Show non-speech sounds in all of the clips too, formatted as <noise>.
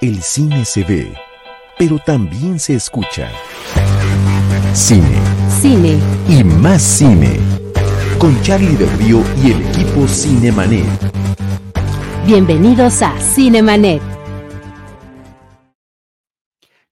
El cine se ve, pero también se escucha. Cine. Cine. Y más cine. Con Charlie del Río y el equipo Cinemanet. Bienvenidos a Cinemanet.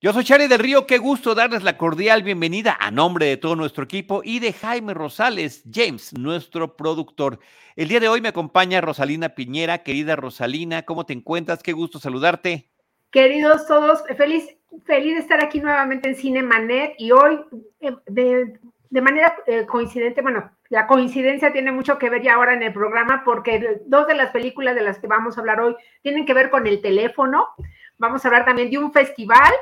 Yo soy Charlie del Río, qué gusto darles la cordial bienvenida a nombre de todo nuestro equipo y de Jaime Rosales, James, nuestro productor. El día de hoy me acompaña Rosalina Piñera. Querida Rosalina, ¿cómo te encuentras? Qué gusto saludarte. Queridos todos, feliz, feliz de estar aquí nuevamente en Cinemanet y hoy eh, de, de manera eh, coincidente, bueno, la coincidencia tiene mucho que ver ya ahora en el programa porque dos de las películas de las que vamos a hablar hoy tienen que ver con el teléfono. Vamos a hablar también de un festival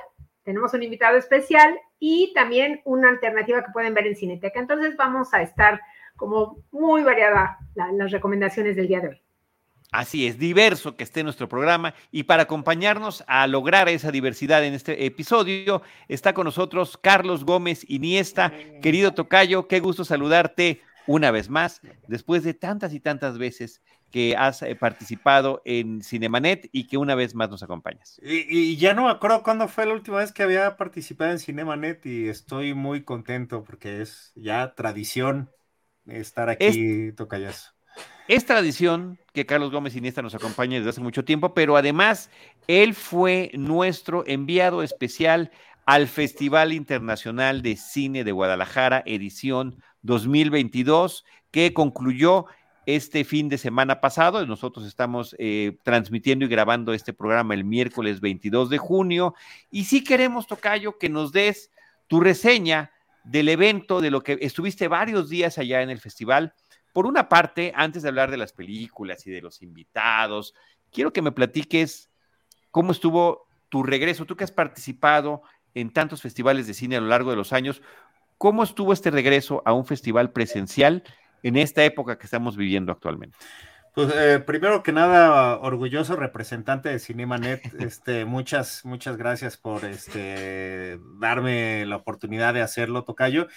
tenemos un invitado especial y también una alternativa que pueden ver en Cineteca. Entonces vamos a estar como muy variada las recomendaciones del día de hoy. Así es, diverso que esté nuestro programa y para acompañarnos a lograr esa diversidad en este episodio está con nosotros Carlos Gómez Iniesta. Querido Tocayo, qué gusto saludarte una vez más después de tantas y tantas veces que has eh, participado en Cinemanet y que una vez más nos acompañas. Y, ya no me acuerdo cuándo fue la última vez que había participado en Cinemanet y estoy muy contento porque es ya tradición estar aquí, Tocayazo. Es tradición que Carlos Gómez Iniesta nos acompañe desde hace mucho tiempo, pero además él fue nuestro enviado especial al Festival Internacional de Cine de Guadalajara, edición 2022, que concluyó este fin de semana pasado. Nosotros estamos eh, transmitiendo y grabando este programa el miércoles 22 de junio. Y sí queremos, Tocayo, que nos des tu reseña del evento, de lo que estuviste varios días allá en el festival. Por una parte, antes de hablar de las películas y de los invitados, quiero que me platiques cómo estuvo tu regreso, tú que has participado en tantos festivales de cine a lo largo de los años, ¿cómo estuvo este regreso a un festival presencial en esta época que estamos viviendo actualmente? Pues eh, primero que nada, orgulloso representante de Cinemanet, <laughs> este, muchas, muchas gracias por este, darme la oportunidad de hacerlo, Tocayo.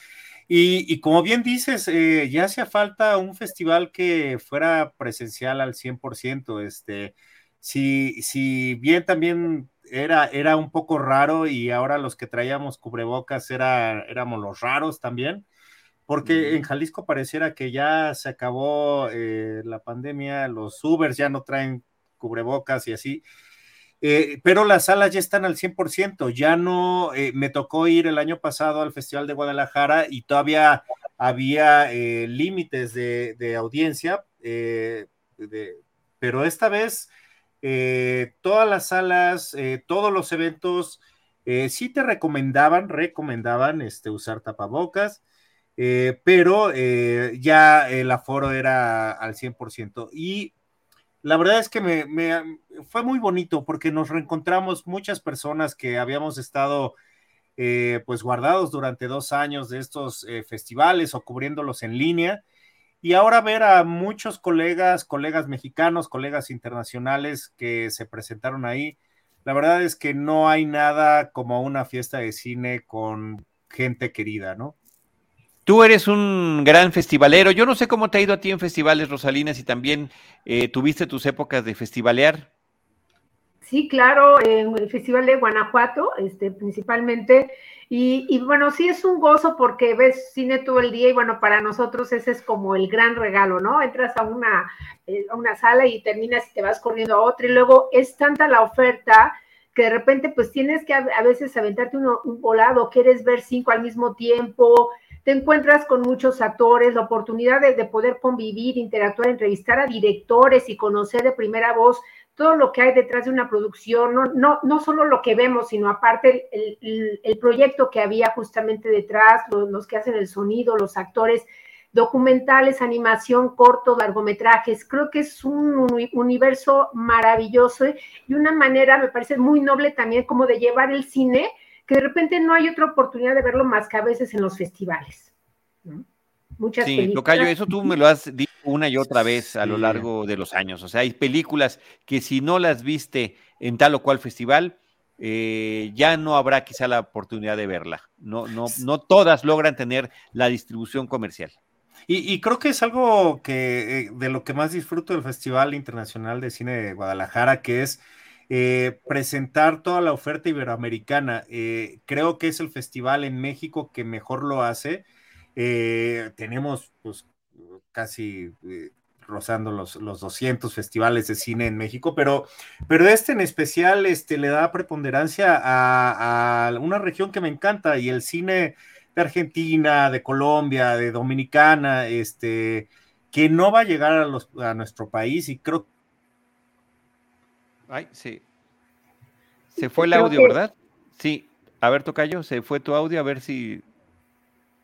Y, como bien dices, eh, ya hacía falta un festival que fuera presencial al 100%. Este, si, si bien también era, era un poco raro y ahora los que traíamos cubrebocas era, éramos los raros también, porque en Jalisco pareciera que ya se acabó eh, la pandemia, los Ubers ya no traen cubrebocas y así. Eh, pero las salas ya están al 100%, ya no, eh, me tocó ir el año pasado al Festival de Guadalajara y todavía había límites de, audiencia, pero esta vez todas las salas, todos los eventos, sí te recomendaban, recomendaban este, usar tapabocas, eh, pero eh, ya el aforo era al 100%. Y la verdad es que me, fue muy bonito porque nos reencontramos muchas personas que habíamos estado eh, pues guardados durante dos años de estos festivales o cubriéndolos en línea. Y ahora ver a muchos colegas, colegas mexicanos, colegas internacionales que se presentaron ahí, la verdad es que no hay nada como una fiesta de cine con gente querida, ¿no? Tú eres un gran festivalero. Yo no sé cómo te ha ido a ti en festivales, Rosalina, si también eh, tuviste tus épocas de festivalear. Sí, claro, en el Festival de Guanajuato, este, principalmente. Y, bueno, sí es un gozo porque ves cine todo el día y bueno, para nosotros ese es como el gran regalo, ¿no? Entras a una, eh, a una sala y terminas y te vas corriendo a otra y luego es tanta la oferta que de repente pues tienes que a, veces aventarte un volado, quieres ver cinco al mismo tiempo, te encuentras con muchos actores, la oportunidad de, poder convivir, interactuar, entrevistar a directores y conocer de primera voz todo lo que hay detrás de una producción, no, no, no solo lo que vemos, sino aparte el, proyecto que había justamente detrás, los, los, que hacen el sonido, los actores, documentales, animación, corto, largometrajes. Creo que es un universo maravilloso y una manera, me parece muy noble también como de llevar el cine que de repente no hay otra oportunidad de verlo más que a veces en los festivales. Muchas sí, Tocayo, eso tú me lo has dicho una y otra vez a lo largo de los años. O sea, hay películas que si no las viste en tal o cual festival, eh, ya no habrá quizá la oportunidad de verla. No, no, no todas logran tener la distribución comercial. Y, creo que es algo que eh, de lo que más disfruto del Festival Internacional de Cine de Guadalajara, que es eh, presentar toda la oferta iberoamericana. creo que es el festival en México que mejor lo hace. tenemos pues casi rozando los, los 200 festivales de cine en México, pero, pero este en especial este, le da preponderancia a, una región que me encanta y el cine de Argentina, de Colombia, de Dominicana, este, que no va a llegar a, a nuestro país y creo Ay, sí. Se fue el audio, ¿verdad? Sí. A ver, Tocayo, se fue tu audio, a ver si...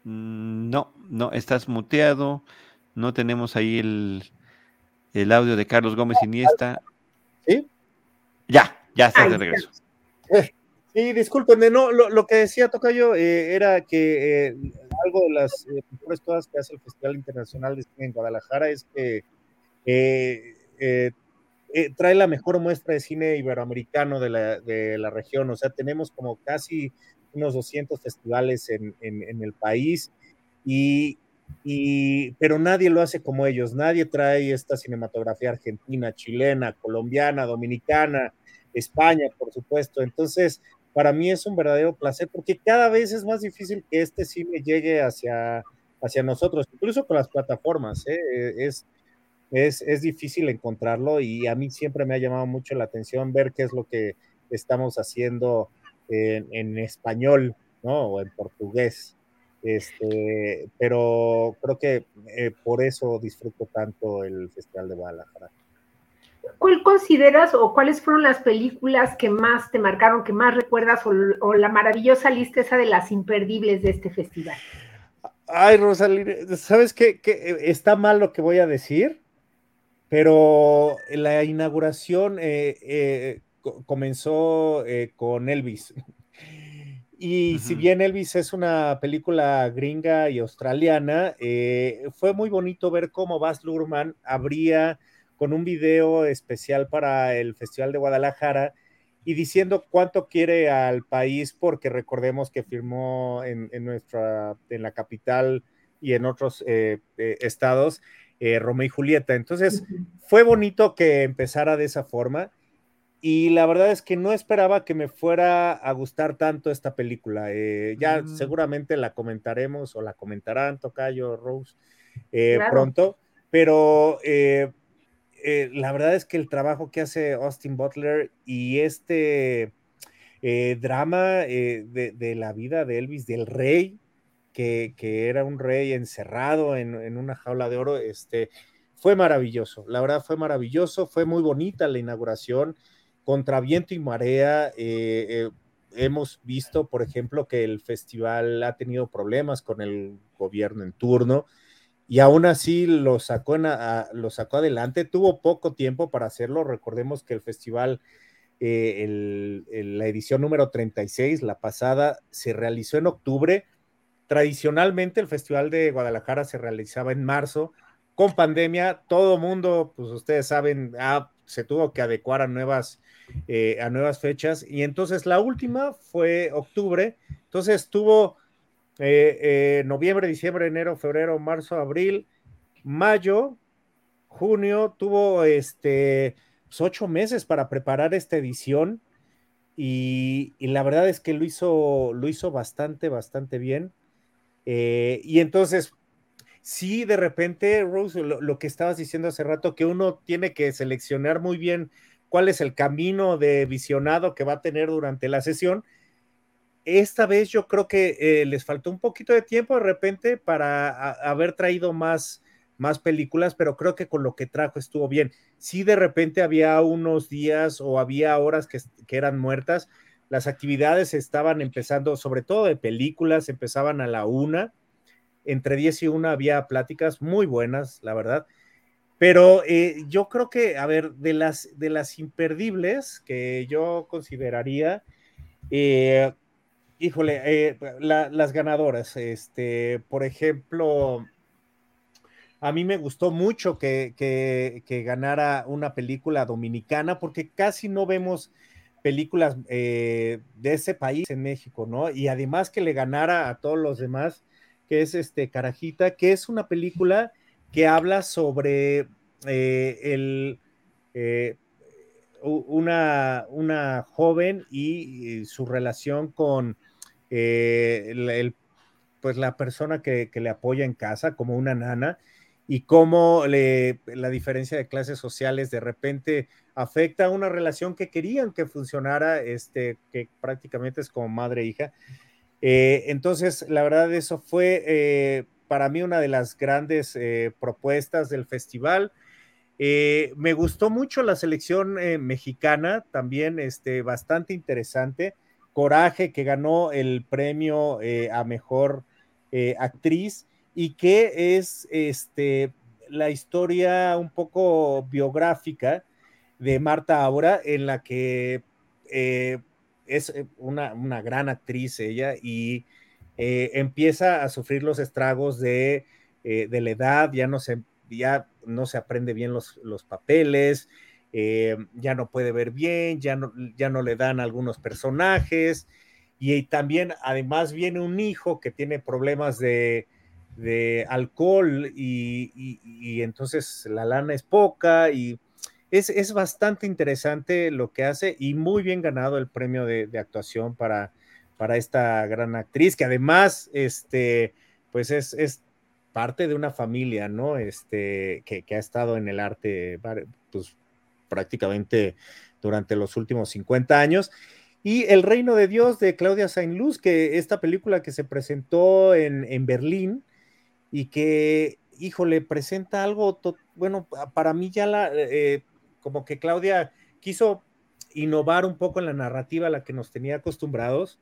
Mm, no, no, estás muteado. No tenemos ahí el, el audio de Carlos Gómez Iniesta. ¿Sí? Ya, ya está de regreso. Sí, disculpen, no, lo, que decía Tocayo eh, era que eh, algo de las eh, mejores cosas que hace el Festival Internacional de Cine en Guadalajara es que trae la mejor muestra de cine iberoamericano de la, de la, región, o sea, tenemos como casi unos 200 festivales en, en el país y, y, pero nadie lo hace como ellos, nadie trae esta cinematografía argentina, chilena, colombiana, dominicana, España, por supuesto. Entonces, para mí es un verdadero placer porque cada vez es más difícil que este cine llegue hacia, hacia nosotros, incluso con las plataformas. ¿eh? Es, es, es, difícil encontrarlo y a mí siempre me ha llamado mucho la atención ver qué es lo que estamos haciendo en, en español, ¿no? O en portugués. Este, pero creo que eh, por eso disfruto tanto el Festival de Guadalajara. ¿Cuál consideras o cuáles fueron las películas que más te marcaron, que más recuerdas o, la maravillosa lista esa de las imperdibles de este festival? Ay, Rosalina, ¿sabes qué? Está mal lo que voy a decir, pero la inauguración eh, eh, comenzó con Elvis. <laughs> Y si bien Elvis es una película gringa y australiana, eh, fue muy bonito ver cómo Baz Luhrmann abría con un video especial para el Festival de Guadalajara y diciendo cuánto quiere al país, porque recordemos que firmó en, nuestra, en la capital y en otros eh, eh, estados Romeo y Julieta. Entonces, fue bonito que empezara de esa forma y la verdad es que no esperaba que me fuera a gustar tanto esta película. Eh, ya mm. seguramente la comentaremos o la comentarán Tocayo, Rose, eh, pronto, pero eh, la verdad es que el trabajo que hace Austin Butler y este drama de, la vida de Elvis, del rey, que, era un rey encerrado en, una jaula de oro, este, fue maravilloso. La verdad fue maravilloso, fue muy bonita la inauguración contra viento y marea, eh, eh, hemos visto, por ejemplo, que el festival ha tenido problemas con el gobierno en turno y aún así lo sacó, lo sacó adelante. Tuvo poco tiempo para hacerlo. Recordemos que el festival, eh, la edición número 36, la pasada, se realizó en octubre. Tradicionalmente el Festival de Guadalajara se realizaba en marzo. Con pandemia, todo mundo, pues ustedes saben, se tuvo que adecuar a nuevas eh, a nuevas fechas. Y entonces la última fue octubre. Entonces tuvo eh, eh, noviembre, diciembre, enero, febrero, marzo, abril, mayo, junio. Tuvo este pues, ocho meses para preparar esta edición. Y, la verdad es que lo hizo, lo hizo bastante, bastante bien. Y entonces, sí, de repente, Rose, lo, que estabas diciendo hace rato, que uno tiene que seleccionar muy bien cuál es el camino de visionado que va a tener durante la sesión. Esta vez yo creo que eh, les faltó un poquito de tiempo de repente para haber traído más, más películas, pero creo que con lo que trajo estuvo bien. Si de repente había unos días o había horas que, que eran muertas, las actividades estaban empezando, sobre todo de películas, empezaban a la una. Entre 10 y 1 había pláticas muy buenas, la verdad. Pero eh, yo creo que, a ver, de las, de las imperdibles que yo consideraría, eh, híjole, eh, las ganadoras, este, por ejemplo, a mí me gustó mucho que, que, ganara una película dominicana, porque casi no vemos películas de ese país en México, ¿no? Y además que le ganara a todos los demás, que es este Carajita, que es una película que habla sobre eh, el, eh, una, una joven y, su relación con el, pues la persona que, le apoya en casa, como una nana, y cómo la diferencia de clases sociales de repente afecta a una relación que querían que funcionara, este, que prácticamente es como madre e hija. Eh, entonces, la verdad, eso fue eh, para mí una de las grandes eh, propuestas del festival. me gustó mucho la selección mexicana, también este, bastante interesante. Coraje, que ganó el premio a mejor actriz y que es este, la historia un poco biográfica de Marta Aura, en la que eh, es eh, una, gran actriz ella y eh, empieza a sufrir los estragos de, la edad, ya no se, ya no se aprende bien los, los papeles, ya no puede ver bien, ya no, ya no le dan algunos personajes y, también además viene un hijo que tiene problemas de, alcohol y, entonces la lana es poca y es, bastante interesante lo que hace y muy bien ganado el premio de, actuación para, para esta gran actriz, que además, este, pues es, es parte de una familia, ¿no? Este, que, ha estado en el arte, pues prácticamente durante los últimos 50 años. Y El Reino de Dios de Claudia Saint-Luz, que esta película que se presentó en, en Berlín y que, híjole, presenta algo, bueno, para mí ya la, eh, como que Claudia quiso innovar un poco en la narrativa a la que nos tenía acostumbrados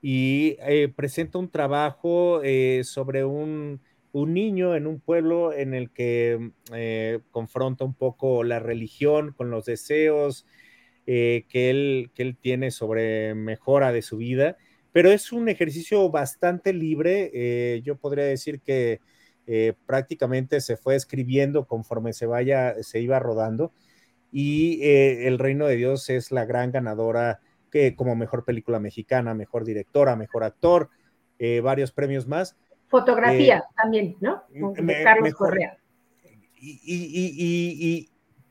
y eh, presenta un trabajo eh, sobre un, niño en un pueblo en el que confronta un poco la religión con los deseos que, él, que él tiene sobre mejora de su vida, pero es un ejercicio bastante libre. yo podría decir que prácticamente se fue escribiendo conforme se vaya, se iba rodando y eh, El Reino de Dios es la gran ganadora que como mejor película mexicana, mejor directora, mejor actor, eh, varios premios más. Fotografía eh, también, ¿no? Carlos Correa. Y,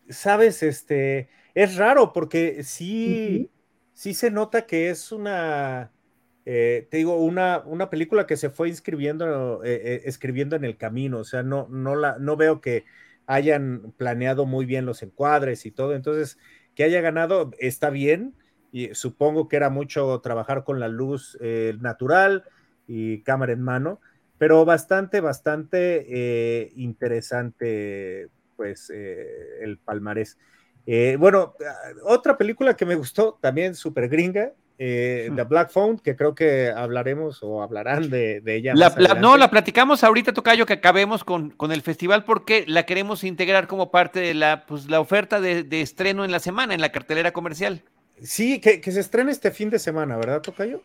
sabes, este, es raro porque sí, sí se nota que es una, te digo, una, una película que se fue inscribiendo, escribiendo en el camino, o sea, no, no, la, no veo que hayan planeado muy bien los encuadres y todo. Entonces, que haya ganado está bien y supongo que era mucho trabajar con la luz eh, natural y cámara en mano, pero bastante, bastante eh, interesante, pues, eh, el palmarés. bueno, otra película que me gustó, también súper gringa, eh, The Black Phone, que creo que hablaremos o hablarán de, ella. no, la platicamos ahorita, Tocayo, que acabemos con, con, el festival porque la queremos integrar como parte de la, pues, la oferta de, estreno en la semana, en la cartelera comercial. Sí, que, que se estrena este fin de semana, ¿verdad, Tocayo?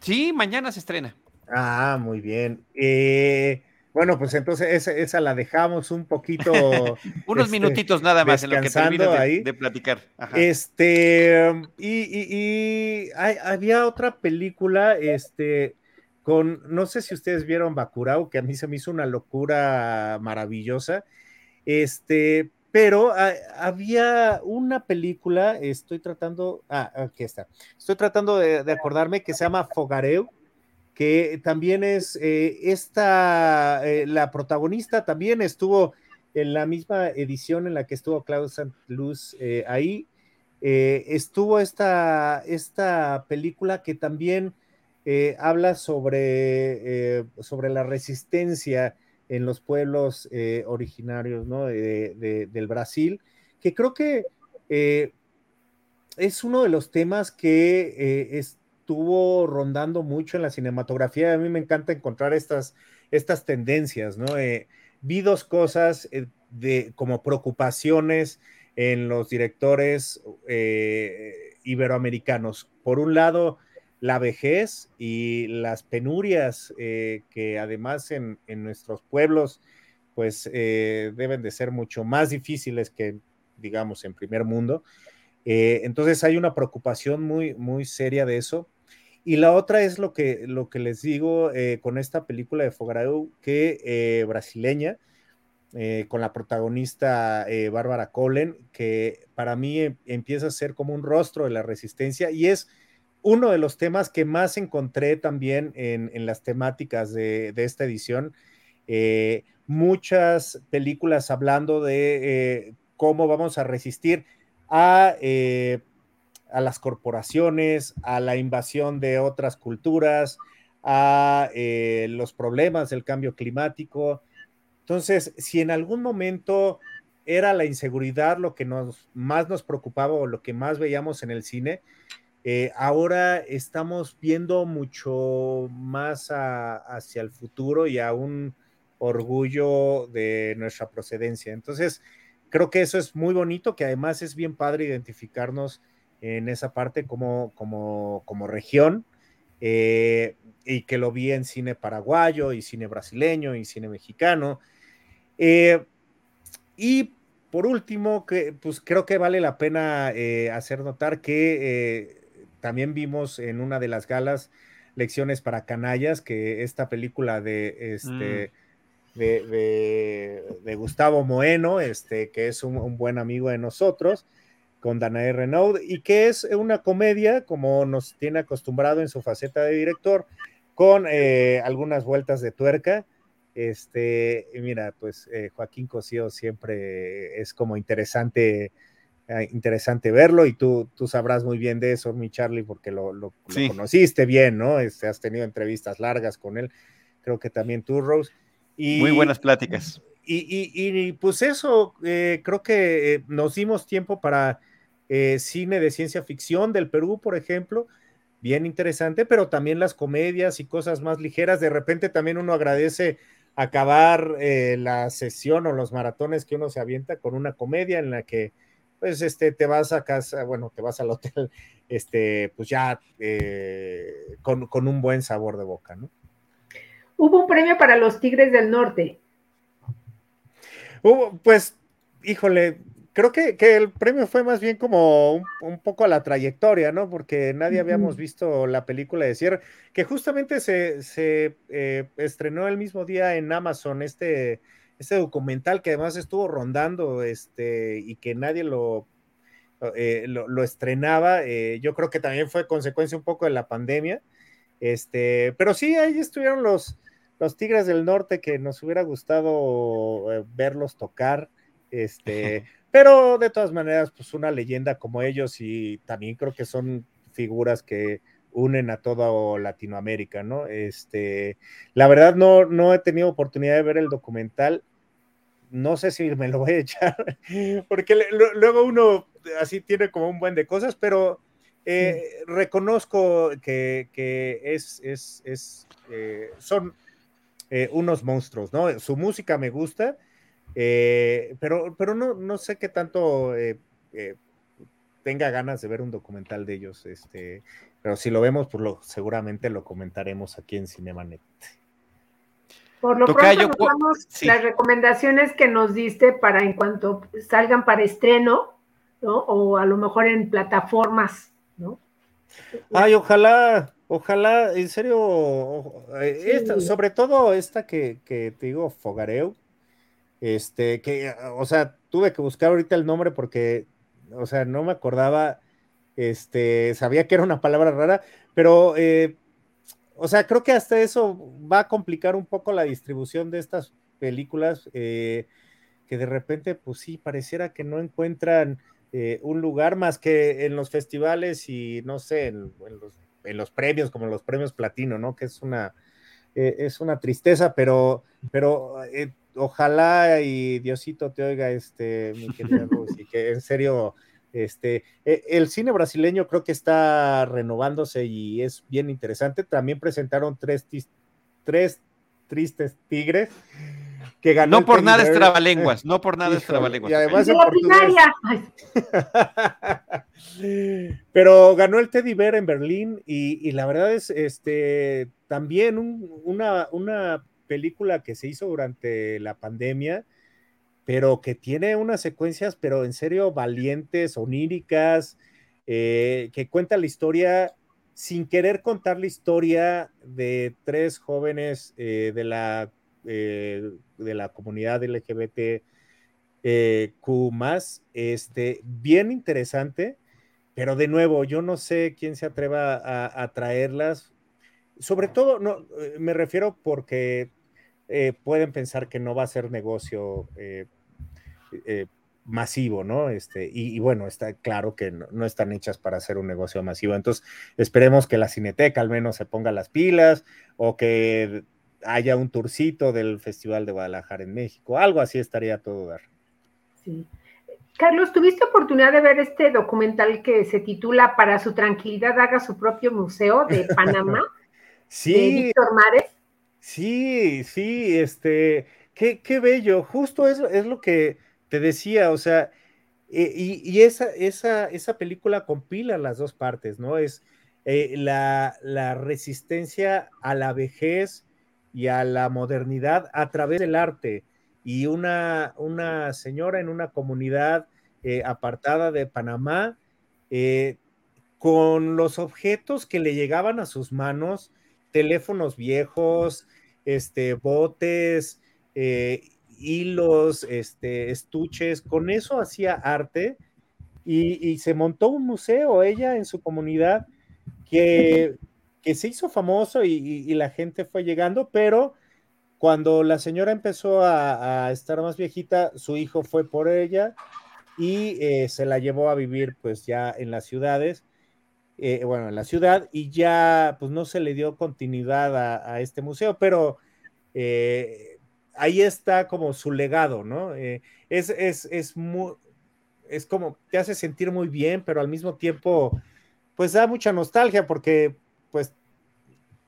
Sí, mañana se estrena. Ah, muy bien. Eh, bueno, pues entonces esa, la dejamos un poquito. <laughs> Unos este, minutitos nada más en lo que termines de, ahí. de platicar. Este, y, había otra película, este, con, no sé si ustedes vieron Bakurao, que a mí se me hizo una locura maravillosa. Este, pero había una película, estoy tratando, ah, aquí está, estoy tratando de, de acordarme que se llama Fogareu que también es eh, esta, eh, la protagonista también estuvo en la misma edición en la que estuvo Claudia St. Luz eh, ahí. estuvo esta, esta película que también habla sobre, sobre la resistencia en los pueblos originarios ¿no? del Brasil, que creo que es uno de los temas que es, estuvo rondando mucho en la cinematografía. A mí me encanta encontrar estas, estas tendencias, ¿no? Eh, vi dos cosas eh, de, como preocupaciones en los directores eh, iberoamericanos. Por un lado, la vejez y las penurias que además en, en, nuestros pueblos pues deben de ser mucho más difíciles que digamos en primer mundo. entonces hay una preocupación muy, muy seria de eso. Y la otra es lo que, lo que les digo eh, con esta película de Fogarau, que eh, brasileña, eh, con la protagonista Bárbara Colen, que para mí em, empieza a ser como un rostro de la resistencia y es uno de los temas que más encontré también en, las temáticas de, esta edición. Muchas películas hablando de cómo vamos a resistir a, a, las corporaciones, a la invasión de otras culturas, a los problemas del cambio climático. Entonces, si en algún momento era la inseguridad lo que nos, más nos preocupaba o lo que más veíamos en el cine, eh, ahora estamos viendo mucho más hacia el futuro y a un orgullo de nuestra procedencia. Entonces, creo que eso es muy bonito, que además es bien padre identificarnos en esa parte como, como, como región. Eh, y que lo vi en cine paraguayo y cine brasileño y cine mexicano. Eh, y por último, que, pues creo que vale la pena eh, hacer notar que también vimos en una de las galas Lecciones para Canallas, que esta película de este. Mm. De, Gustavo Moeno, este, que es un, buen amigo de nosotros, con Danae Renaud, y que es una comedia, como nos tiene acostumbrado en su faceta de director, con algunas vueltas de tuerca, este, mira, pues eh, Joaquín Cosío siempre es como interesante, eh, interesante verlo y tú, tú sabrás muy bien de eso, mi Charlie, porque lo, lo, conociste bien, ¿no? Este, has tenido entrevistas largas con él, creo que también tú, Rose. Y, muy buenas pláticas. Y, y, pues eso, eh, creo que nos dimos tiempo para cine de ciencia ficción del Perú, por ejemplo, bien interesante, pero también las comedias y cosas más ligeras. De repente también uno agradece acabar eh, la sesión o los maratones que uno se avienta con una comedia en la que pues este te vas a casa, bueno, te vas al hotel, <laughs> este, pues ya eh, con, con, un buen sabor de boca, ¿no? Hubo un premio para los Tigres del Norte. Hubo, pues, híjole, creo que, el premio fue más bien como un, poco a la trayectoria, ¿no? Porque nadie habíamos visto la película de cierre, que justamente se, eh, estrenó el mismo día en Amazon, este, este documental que además estuvo rondando este, y que nadie lo, eh, lo, estrenaba. Eh, yo creo que también fue consecuencia un poco de la pandemia. Este, pero sí, ahí estuvieron los, los Tigres del Norte que nos hubiera gustado verlos tocar. Este, <laughs> pero de todas maneras, pues una leyenda como ellos y también creo que son figuras que unen a toda Latinoamérica, ¿no? Este, la verdad no, no he tenido oportunidad de ver el documental. No sé si me lo voy a echar, <laughs> porque luego uno así tiene como un buen de cosas, pero eh, reconozco que, es, es, es eh, son eh, unos monstruos, ¿no? Su música me gusta, eh, pero, pero no, no sé qué tanto eh, eh, tenga ganas de ver un documental de ellos. Este, pero si lo vemos, pues lo, seguramente lo comentaremos aquí en Cinemanet. Por lo pronto, nos las recomendaciones que nos diste para en cuanto salgan para estreno, ¿no? O a lo mejor en plataformas, ¿no? Ay, ojalá, ojalá, en serio, sobre todo esta que, que te digo, Fogareu, este, que, o sea, tuve que buscar ahorita el nombre porque, o sea, no me acordaba, este, sabía que era una palabra rara, pero, eh, o sea, creo que hasta eso va a complicar un poco la distribución de estas películas, eh, que de repente, pues sí, pareciera que no encuentran eh, un lugar más que en los festivales y, no sé, en, los, en los, premios, como los premios platino, ¿no? Que es una, es una tristeza, pero, pero ojalá y Diosito te oiga, este, mi querida <laughs> y que en serio, este, e, el cine brasileño creo que está renovándose y es bien interesante. También presentaron tres, tres tristes tigres que ganó. No por nada es trabalenguas, no por nada es trabalenguas. Y además <laughs> Pero ganó el Teddy Bear en Berlín y, la verdad es, este, también una, una película que se hizo durante la pandemia, pero que tiene unas secuencias, pero en serio, valientes, oníricas, eh, que cuenta la historia sin querer contar la historia de tres jóvenes eh, de la de la comunidad LGBT eh, Q este, bien interesante, pero de nuevo, yo no sé quién se atreva a, traerlas. Sobre todo, no, eh, me refiero porque eh, pueden pensar que no va a ser negocio masivo, ¿no? Este, y, bueno, está claro que no, están hechas para hacer un negocio masivo. Entonces, esperemos que la Cineteca al menos se ponga las pilas o que haya un tourcito del Festival de Guadalajara en México. Algo así estaría todo dar. Carlos, ¿tuviste oportunidad de ver este documental que se titula Para su tranquilidad haga su propio museo de <laughs> Panamá? sí. De Víctor Mares. Sí, sí, este, qué, qué bello. Justo eso es lo que te decía, o sea, eh, y, esa, esa, esa, película compila las dos partes, ¿no? Es eh, la, la resistencia a la vejez y a la modernidad a través del arte y una, una señora en una comunidad eh, apartada de Panamá, con los objetos que le llegaban a sus manos, teléfonos viejos, este, botes, eh, hilos, este, estuches, con eso hacía arte y, se montó un museo ella en su comunidad que, que se hizo famoso y, la gente fue llegando, pero cuando la señora empezó a, estar más viejita, su hijo fue por ella y eh, se la llevó a vivir pues ya en las ciudades, eh, bueno, en la ciudad y ya pues no se le dio continuidad a, este museo, pero eh, ahí está como su legado, ¿no? es, es, es, muy, es como, te hace sentir muy bien, pero al mismo tiempo pues da mucha nostalgia porque pues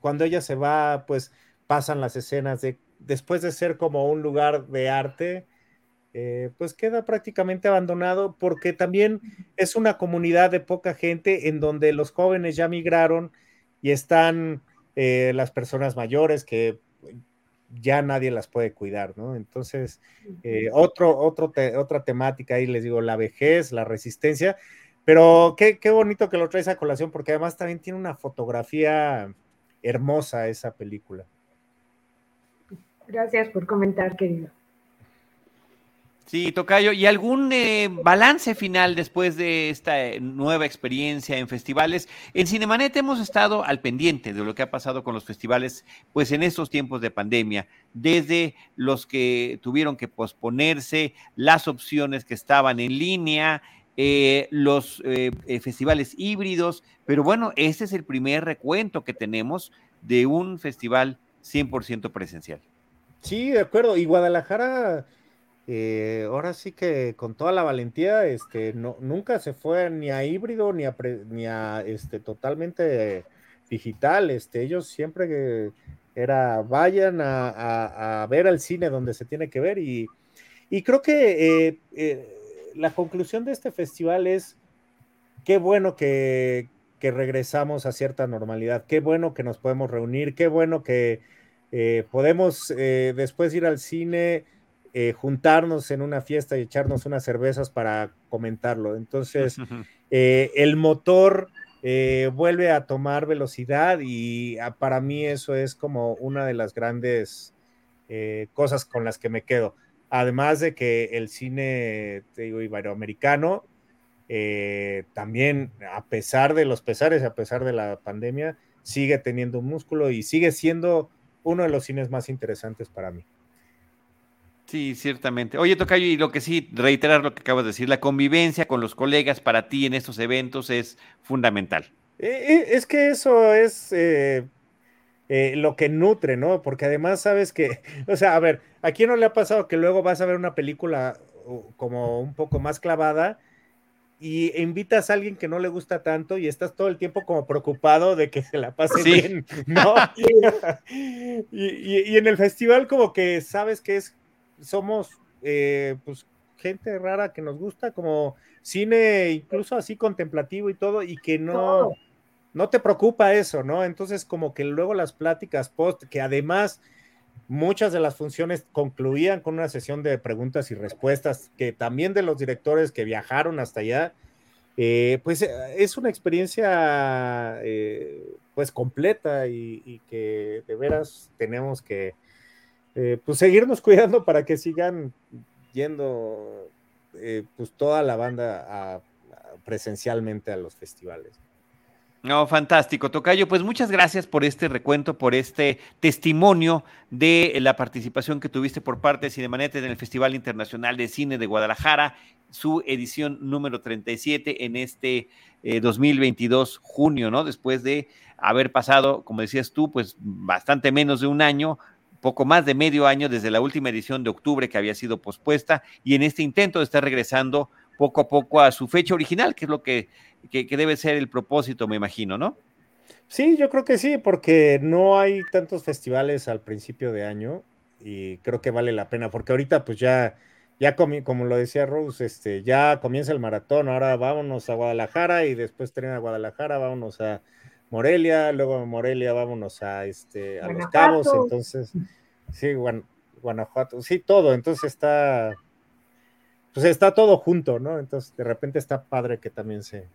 cuando ella se va, pues pasan las escenas de después de ser como un lugar de arte, eh, pues queda prácticamente abandonado porque también es una comunidad de poca gente en donde los jóvenes ya migraron y están eh, las personas mayores que ya nadie las puede cuidar, ¿no? Entonces, eh, otro, otro otra temática ahí, les digo, la vejez, la resistencia, pero qué, qué bonito que lo traes a colación porque además también tiene una fotografía hermosa esa película. Gracias por comentar, querido. Sí, Tocayo, ¿y algún eh, balance final después de esta eh, nueva experiencia en festivales? En Cinemanet hemos estado al pendiente de lo que ha pasado con los festivales, pues en estos tiempos de pandemia, desde los que tuvieron que posponerse, las opciones que estaban en línea, eh, los festivales híbridos, pero bueno, ese es el primer recuento que tenemos de un festival 100% presencial. Sí, de acuerdo. Y Guadalajara, eh, ahora sí que con toda la valentía, este, no, nunca se fue ni a híbrido ni a, ni a este, totalmente digital. Este, ellos siempre era vayan a, ver al cine donde se tiene que ver. Y, creo que eh, eh, la conclusión de este festival es qué bueno que, que regresamos a cierta normalidad, qué bueno que nos podemos reunir, qué bueno que podemos después ir al cine, eh, juntarnos en una fiesta y echarnos unas cervezas para comentarlo. Entonces, <laughs> el motor vuelve a tomar velocidad y ah, para mí eso es como una de las grandes cosas con las que me quedo. Además de que el cine, te digo, iberoamericano, también, a pesar de los pesares, a pesar de la pandemia, sigue teniendo un músculo y sigue siendo uno de los cines más interesantes para mí. Sí, ciertamente. Oye, Tocayo, y lo que sí, reiterar lo que acabas de decir, la convivencia con los colegas para ti en estos eventos es fundamental. Eh, eh, es que eso es eh, lo que nutre, ¿no? Porque además sabes que, <laughs> o sea, a ver, ¿a quién no le ha pasado que luego vas a ver una película como un poco más clavada y invitas a alguien que no le gusta tanto y estás todo el tiempo como preocupado de que se la pase bien, ¿no? <laughs> <laughs> y, en el festival como que sabes que es, somos eh, pues gente rara que nos gusta como cine incluso así contemplativo y todo y que no, no te preocupa eso, ¿no? Entonces como que luego las pláticas post, que además Muchas de las funciones concluían con una sesión de preguntas y respuestas que también de los directores que viajaron hasta allá, eh, pues es una experiencia eh, pues completa y, que de veras tenemos que, eh, pues seguirnos <laughs> cuidando para que sigan yendo eh, pues toda la banda presencialmente a los festivales. No, fantástico, Tocayo. Pues muchas gracias por este recuento, por este testimonio de la participación que tuviste por parte de Cinemanet en el Festival Internacional de Cine de Guadalajara, su edición número 37 en este 2022 eh, junio, ¿no? Después de haber pasado, como decías tú, pues bastante menos de un año, poco más de medio año desde la última edición de octubre que había sido pospuesta y en este intento de estar regresando poco a poco a su fecha original, que es lo que que, debe ser el propósito, me imagino, ¿no? Sí, yo creo que sí, porque no hay tantos festivales al principio de año y creo que vale la pena, porque ahorita pues ya, ya como lo decía Rose, este, ya comienza el maratón, ahora vámonos a Guadalajara y después termina Guadalajara, vámonos a Morelia, luego Morelia vámonos a, este, a Los Cabos, entonces, sí, Guanajuato, sí, todo, entonces está, pues está todo junto, ¿no? Entonces de repente está padre que también se,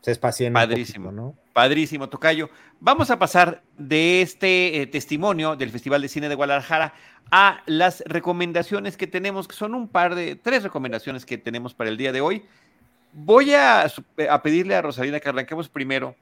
se espacien. Padrísimo, ¿no? Padrísimo, Tocayo. Vamos a pasar de este eh, testimonio del Festival de Cine de Guadalajara a las recomendaciones que tenemos, que son un par de, tres recomendaciones que tenemos para el día de hoy. Voy a, a pedirle a Rosalina que arranquemos primero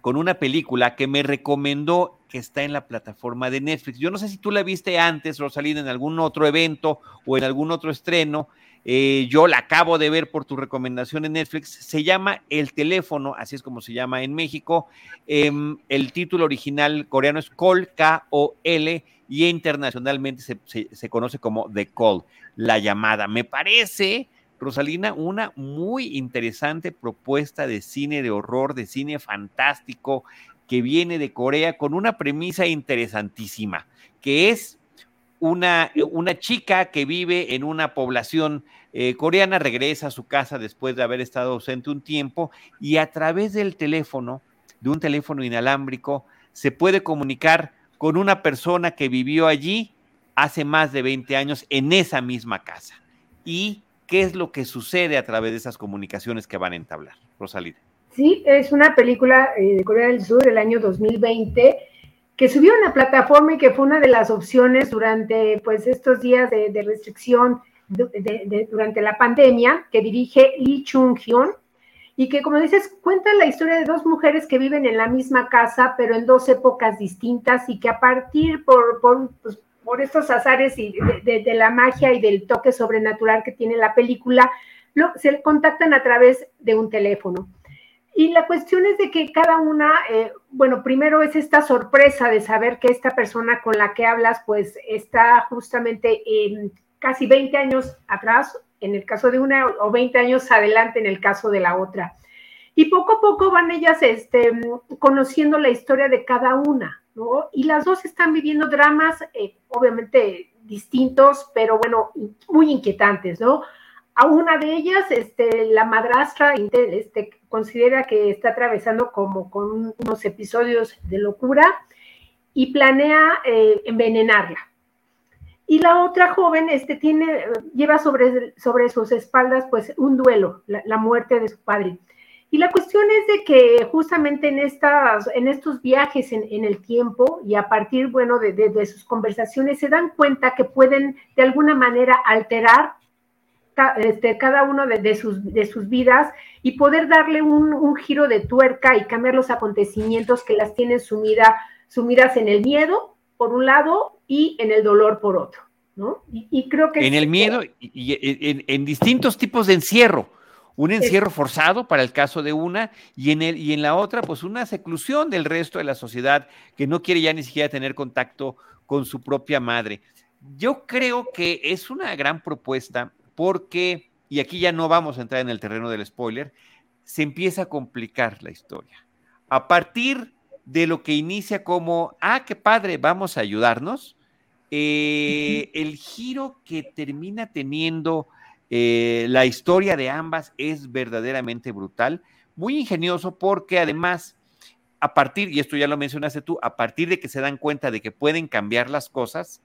con una película que me recomendó que está en la plataforma de Netflix. Yo no sé si tú la viste antes, Rosalina, en algún otro evento o en algún otro estreno. Eh, yo la acabo de ver por tu recomendación en Netflix. Se llama El teléfono, así es como se llama en México. Em, el título original coreano es Call, K-O-L, y internacionalmente se, se, conoce como The Call, la llamada. Me parece, Rosalina, una muy interesante propuesta de cine de horror, de cine fantástico, que viene de Corea con una premisa interesantísima, que es una, una chica que vive en una población eh, coreana, regresa a su casa después de haber estado ausente un tiempo y a través del teléfono, de un teléfono inalámbrico, se puede comunicar con una persona que vivió allí hace más de 20 años en esa misma casa. ¿Y qué es lo que sucede a través de esas comunicaciones que van a entablar? Rosalía. Sí, es una película eh, de Corea del Sur del año 2020 que subió a la plataforma y que fue una de las opciones durante pues estos días de, restricción durante la pandemia, que dirige Lee Chung-hyun, y que como dices, cuenta la historia de dos mujeres que viven en la misma casa, pero en dos épocas distintas, y que a partir por, por, pues, por estos azares y de, la magia y del toque sobrenatural que tiene la película, se contactan a través de un teléfono. Y la cuestión es de que cada una, eh, bueno, primero es esta sorpresa de saber que esta persona con la que hablas, pues está justamente casi 20 años atrás, en el caso de una, o 20 años adelante en el caso de la otra. Y poco a poco van ellas este, conociendo la historia de cada una, ¿no? Y las dos están viviendo dramas, eh, obviamente distintos, pero bueno, muy inquietantes, ¿no? A una de ellas, este, la madrastra este, considera que está atravesando como con unos episodios de locura y planea eh, envenenarla. Y la otra joven este, tiene, lleva sobre sus espaldas pues un duelo, la, muerte de su padre. Y la cuestión es de que justamente en, estas, en estos viajes en, el tiempo y a partir, bueno, de, de, sus conversaciones se dan cuenta que pueden de alguna manera alterar este, cada uno de, sus, de sus vidas y poder darle un, giro de tuerca y cambiar los acontecimientos que las tienen sumida, sumidas en el miedo, por un lado, y en el dolor, por otro. ¿no? Y, creo que... En el miedo y, en, distintos tipos de encierro. Un encierro forzado para el caso de una y en, el, y en la otra, pues una seclusión del resto de la sociedad que no quiere ya ni siquiera tener contacto con su propia madre. Yo creo que es una gran propuesta porque, y aquí ya no vamos a entrar en el terreno del spoiler, se empieza a complicar la historia. A partir de lo que inicia como, ah, qué padre, vamos a ayudarnos, eh, el giro que termina teniendo eh, la historia de ambas es verdaderamente brutal, muy ingenioso porque además, a partir, y esto ya lo mencionaste tú, a partir de que se dan cuenta de que pueden cambiar las cosas,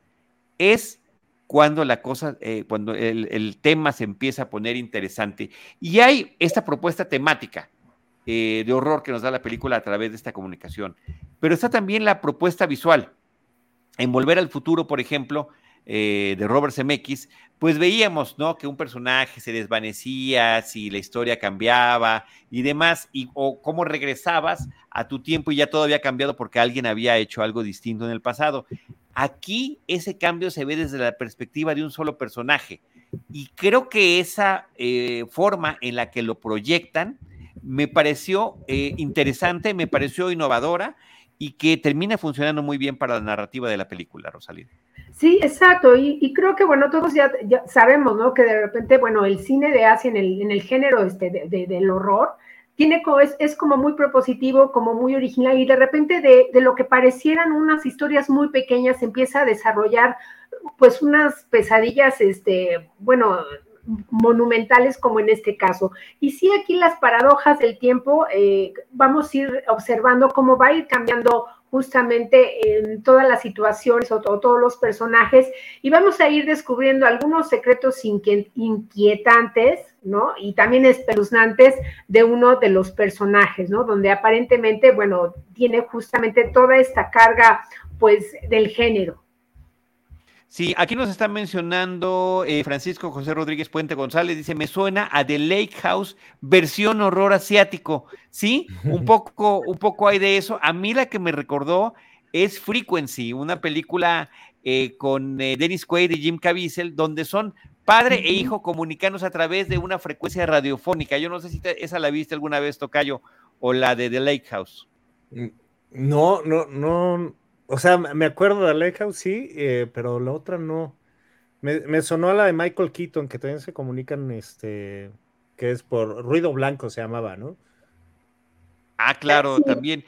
es cuando la cosa, eh, cuando el, tema se empieza a poner interesante. Y hay esta propuesta temática eh, de horror que nos da la película a través de esta comunicación, pero está también la propuesta visual. en Volver al Futuro, por ejemplo, eh, de Robert Zemeckis, pues veíamos, ¿no? Que un personaje se desvanecía, si la historia cambiaba y demás, y, o cómo regresabas a tu tiempo y ya todo había cambiado porque alguien había hecho algo distinto en el pasado. Aquí ese cambio se ve desde la perspectiva de un solo personaje. Y creo que esa eh, forma en la que lo proyectan me pareció eh, interesante, me pareció innovadora y que termina funcionando muy bien para la narrativa de la película, Rosalía. Sí, exacto. Y, creo que, bueno, todos ya, sabemos, ¿no? Que de repente, bueno, el cine de Asia en el, en el género este, del horror tiene, es, es, como muy propositivo, como muy original y de repente de, de, lo que parecieran unas historias muy pequeñas empieza a desarrollar pues unas pesadillas, este, bueno, monumentales como en este caso. Y sí, aquí las paradojas del tiempo, eh, vamos a ir observando cómo va a ir cambiando justamente en todas las situaciones o, todos los personajes y vamos a ir descubriendo algunos secretos inquietantes, ¿no? Y también espeluznantes de uno de los personajes, ¿no? Donde aparentemente, bueno, tiene justamente toda esta carga, pues, del género. Sí, aquí nos está mencionando eh, Francisco José Rodríguez Puente González, dice, me suena a The Lake House versión horror asiático. Sí, un <laughs> poco, un poco hay de eso. A mí la que me recordó es Frequency, una película eh, con eh, Dennis Quaid y Jim Caviezel, donde son padre e hijo comunicándose a través de una frecuencia radiofónica. Yo no sé si esa la viste alguna vez, Tocayo, o la de The Lake House. Mm, no, no, no, o sea, me acuerdo de Lighthouse, sí, eh, pero la otra no. Me, sonó a la de Michael Keaton, que también se comunican, este, que es por ruido blanco se llamaba, ¿no? Ah, claro, también.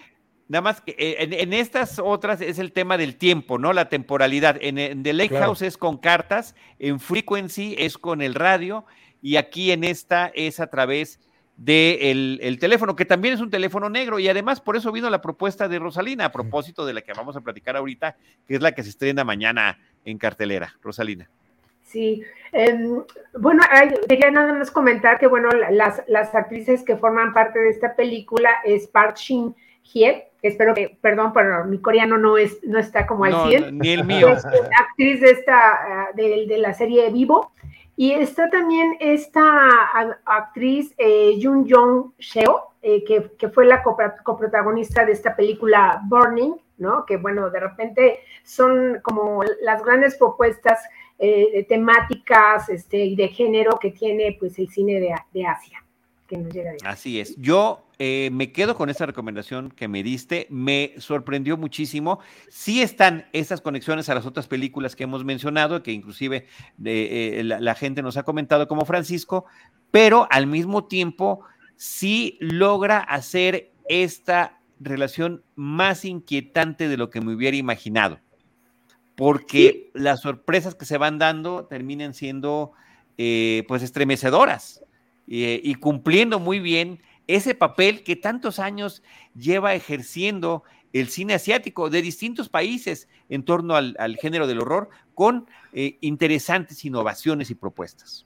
Nada más que eh, en, estas otras es el tema del tiempo, ¿no? La temporalidad. En, The Lake House es con cartas, en Frequency es con el radio, y aquí en esta es a través del el teléfono, que también es un teléfono negro, y además por eso vino la propuesta de Rosalina, a propósito de la que vamos a platicar ahorita, que es la que se estrena mañana en cartelera. Rosalina. Sí, em, bueno, quería nada más comentar que, bueno, las, las, actrices que forman parte de esta película es Park Shin Hye, espero que, perdón, pero mi coreano no es no está como al 100. ni el mío. Es actriz de esta, ah, de, de la serie Vivo, y está también esta actriz eh, Jung Jong Sheo, eh, que, fue la coprotagonista de esta película Burning, ¿no? Que bueno, de repente son como las grandes propuestas eh, temáticas este, y de género que tiene pues el cine de, de Asia. Así es. Yo eh, me quedo con esa recomendación que me diste. Me sorprendió muchísimo. Sí están estas conexiones a las otras películas que hemos mencionado, que inclusive eh, la, gente nos ha comentado como Francisco, pero al mismo tiempo sí logra hacer esta relación más inquietante de lo que me hubiera imaginado. Porque las sorpresas que se van dando terminan siendo eh, pues estremecedoras. Eh, y cumpliendo muy bien ese papel que tantos años lleva ejerciendo el cine asiático de distintos países en torno al, género del horror con eh, interesantes innovaciones y propuestas.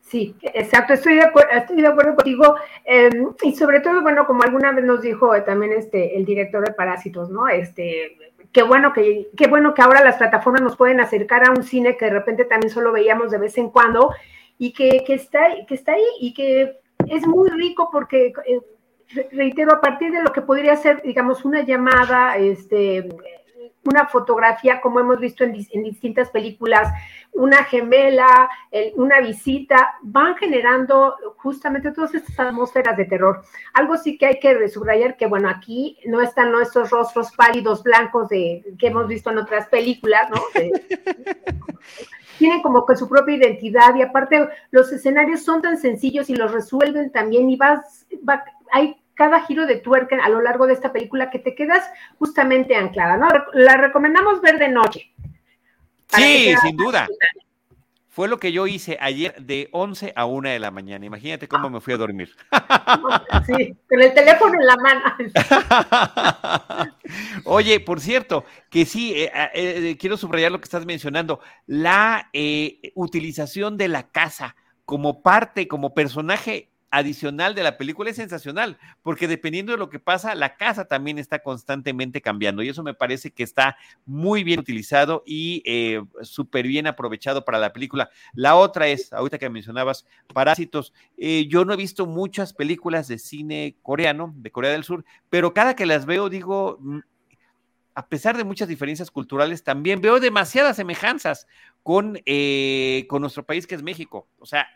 Sí, exacto, estoy de, acuerdo, estoy de acuerdo contigo. Em, y sobre todo, bueno, como alguna vez nos dijo también este, el director de Parásitos, ¿no? Este, qué bueno que, qué bueno que ahora las plataformas nos pueden acercar a un cine que de repente también solo veíamos de vez en cuando y que, está, que está ahí y que es muy rico porque, eh, reitero, a partir de lo que podría ser, digamos, una llamada, este, una fotografía, como hemos visto en, distintas películas, una gemela, una visita, van generando justamente todas estas atmósferas de terror. Algo sí que hay que subrayar que, bueno, aquí no están nuestros rostros pálidos, blancos de, que hemos visto en otras películas, ¿no? <laughs> tienen como que su propia identidad y aparte los escenarios son tan sencillos y los resuelven también y vas, hay cada giro de tuerca a lo largo de esta película que te quedas justamente anclada, ¿no? La recomendamos ver de noche. Sí, sin duda. Fue lo que yo hice ayer de 11 a 1 de la mañana. Imagínate cómo me fui a dormir. <laughs> Sí, con el teléfono en la mano. <laughs> Oye, por cierto, que sí, eh, eh, eh, quiero subrayar lo que estás mencionando, la utilización de la casa como parte, como personaje adicional de la película es sensacional, porque dependiendo de lo que pasa, la casa también está constantemente cambiando y eso me parece que está muy bien utilizado y eh, súper bien aprovechado para la película. La otra es, ahorita que mencionabas, Parásitos, eh, yo no he visto muchas películas de cine coreano, de Corea del Sur, pero cada que las veo digo, mm, a pesar de muchas diferencias culturales, también veo demasiadas semejanzas con, eh, con nuestro país que es México. O sea,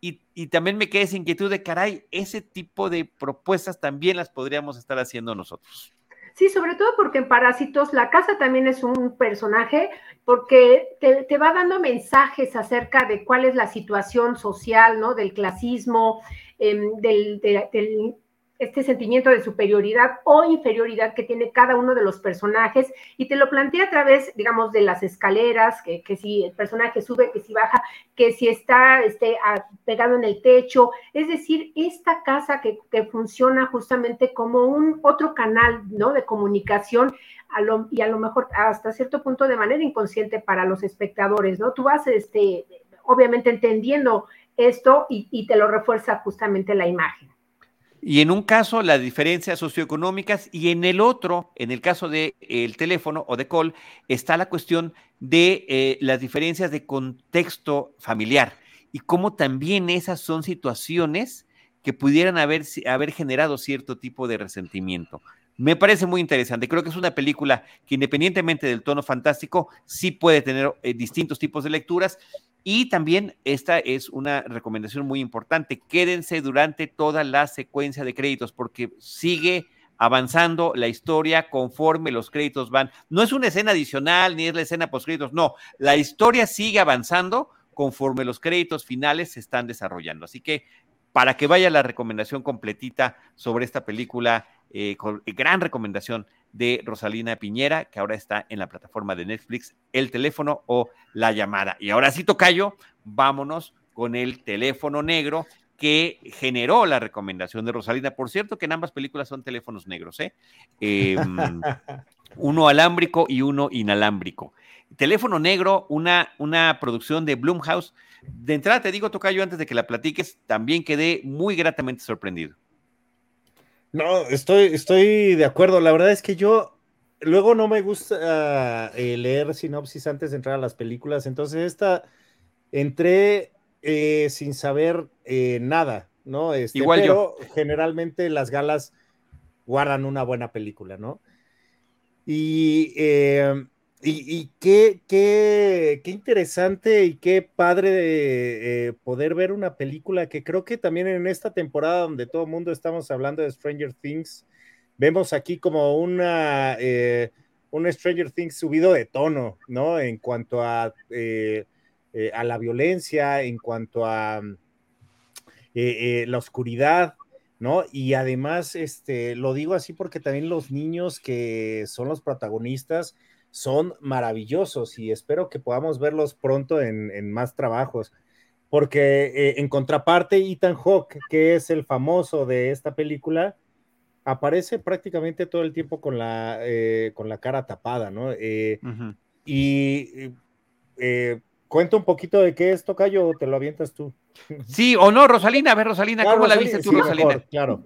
y, también me queda esa inquietud de, caray, ese tipo de propuestas también las podríamos estar haciendo nosotros. Sí, sobre todo porque en Parásitos la casa también es un personaje porque te, te, va dando mensajes acerca de cuál es la situación social, ¿no? Del clasismo, de, del este sentimiento de superioridad o inferioridad que tiene cada uno de los personajes y te lo plantea a través, digamos, de las escaleras, que, que si el personaje sube, que si baja, que si está este, pegado en el techo, es decir, esta casa que, que funciona justamente como un otro canal, ¿no? De comunicación a lo, y a lo mejor hasta cierto punto de manera inconsciente para los espectadores, ¿no? Tú vas, este, obviamente entendiendo esto y, y te lo refuerza justamente la imagen. Y en un caso, las diferencias socioeconómicas, y en el otro, en el caso del el teléfono o de call, está la cuestión de eh, las diferencias de contexto familiar y cómo también esas son situaciones que pudieran haber, haber generado cierto tipo de resentimiento. Me parece muy interesante. Creo que es una película que independientemente del tono fantástico, sí puede tener eh, distintos tipos de lecturas y también esta es una recomendación muy importante. Quédense durante toda la secuencia de créditos porque sigue avanzando la historia conforme los créditos van. No es una escena adicional ni es la escena post créditos, no, la historia sigue avanzando conforme los créditos finales se están desarrollando. Así que para que vaya la recomendación completita sobre esta película, eh, con, gran recomendación de Rosalina Piñera, que ahora está en la plataforma de Netflix, el teléfono o la llamada. Y ahora sí, Tocayo, vámonos con el teléfono negro que generó la recomendación de Rosalina. Por cierto, que en ambas películas son teléfonos negros, ¿eh? eh <laughs> uno alámbrico y uno inalámbrico. Teléfono negro, una, una producción de Blumhouse. De entrada te digo, Tocayo, antes de que la platiques, también quedé muy gratamente sorprendido. No, estoy, estoy de acuerdo. La verdad es que yo luego no me gusta eh, leer sinopsis antes de entrar a las películas. Entonces, esta entré eh, sin saber eh, nada, ¿no? Este, Igual pero generalmente las galas guardan una buena película, ¿no? Y y, qué, qué, qué, interesante y qué padre de, eh, poder ver una película que creo que también en esta temporada donde todo el mundo estamos hablando de Stranger Things, vemos aquí como una, eh, un Stranger Things subido de tono, ¿no? En cuanto a, eh, a la violencia, en cuanto a la oscuridad, ¿no? Y además, este, lo digo así porque también los niños que son los protagonistas, son maravillosos y espero que podamos verlos pronto en, más trabajos. Porque eh, en contraparte, Ethan Hawke, que es el famoso de esta película, aparece prácticamente todo el tiempo con la, eh, con la cara tapada, ¿no? Eh, y cuenta un poquito de qué es Tocayo o te lo avientas tú. Sí o no, Rosalina, a ver, Rosalina, ¿cómo la viste tú, Rosalina? claro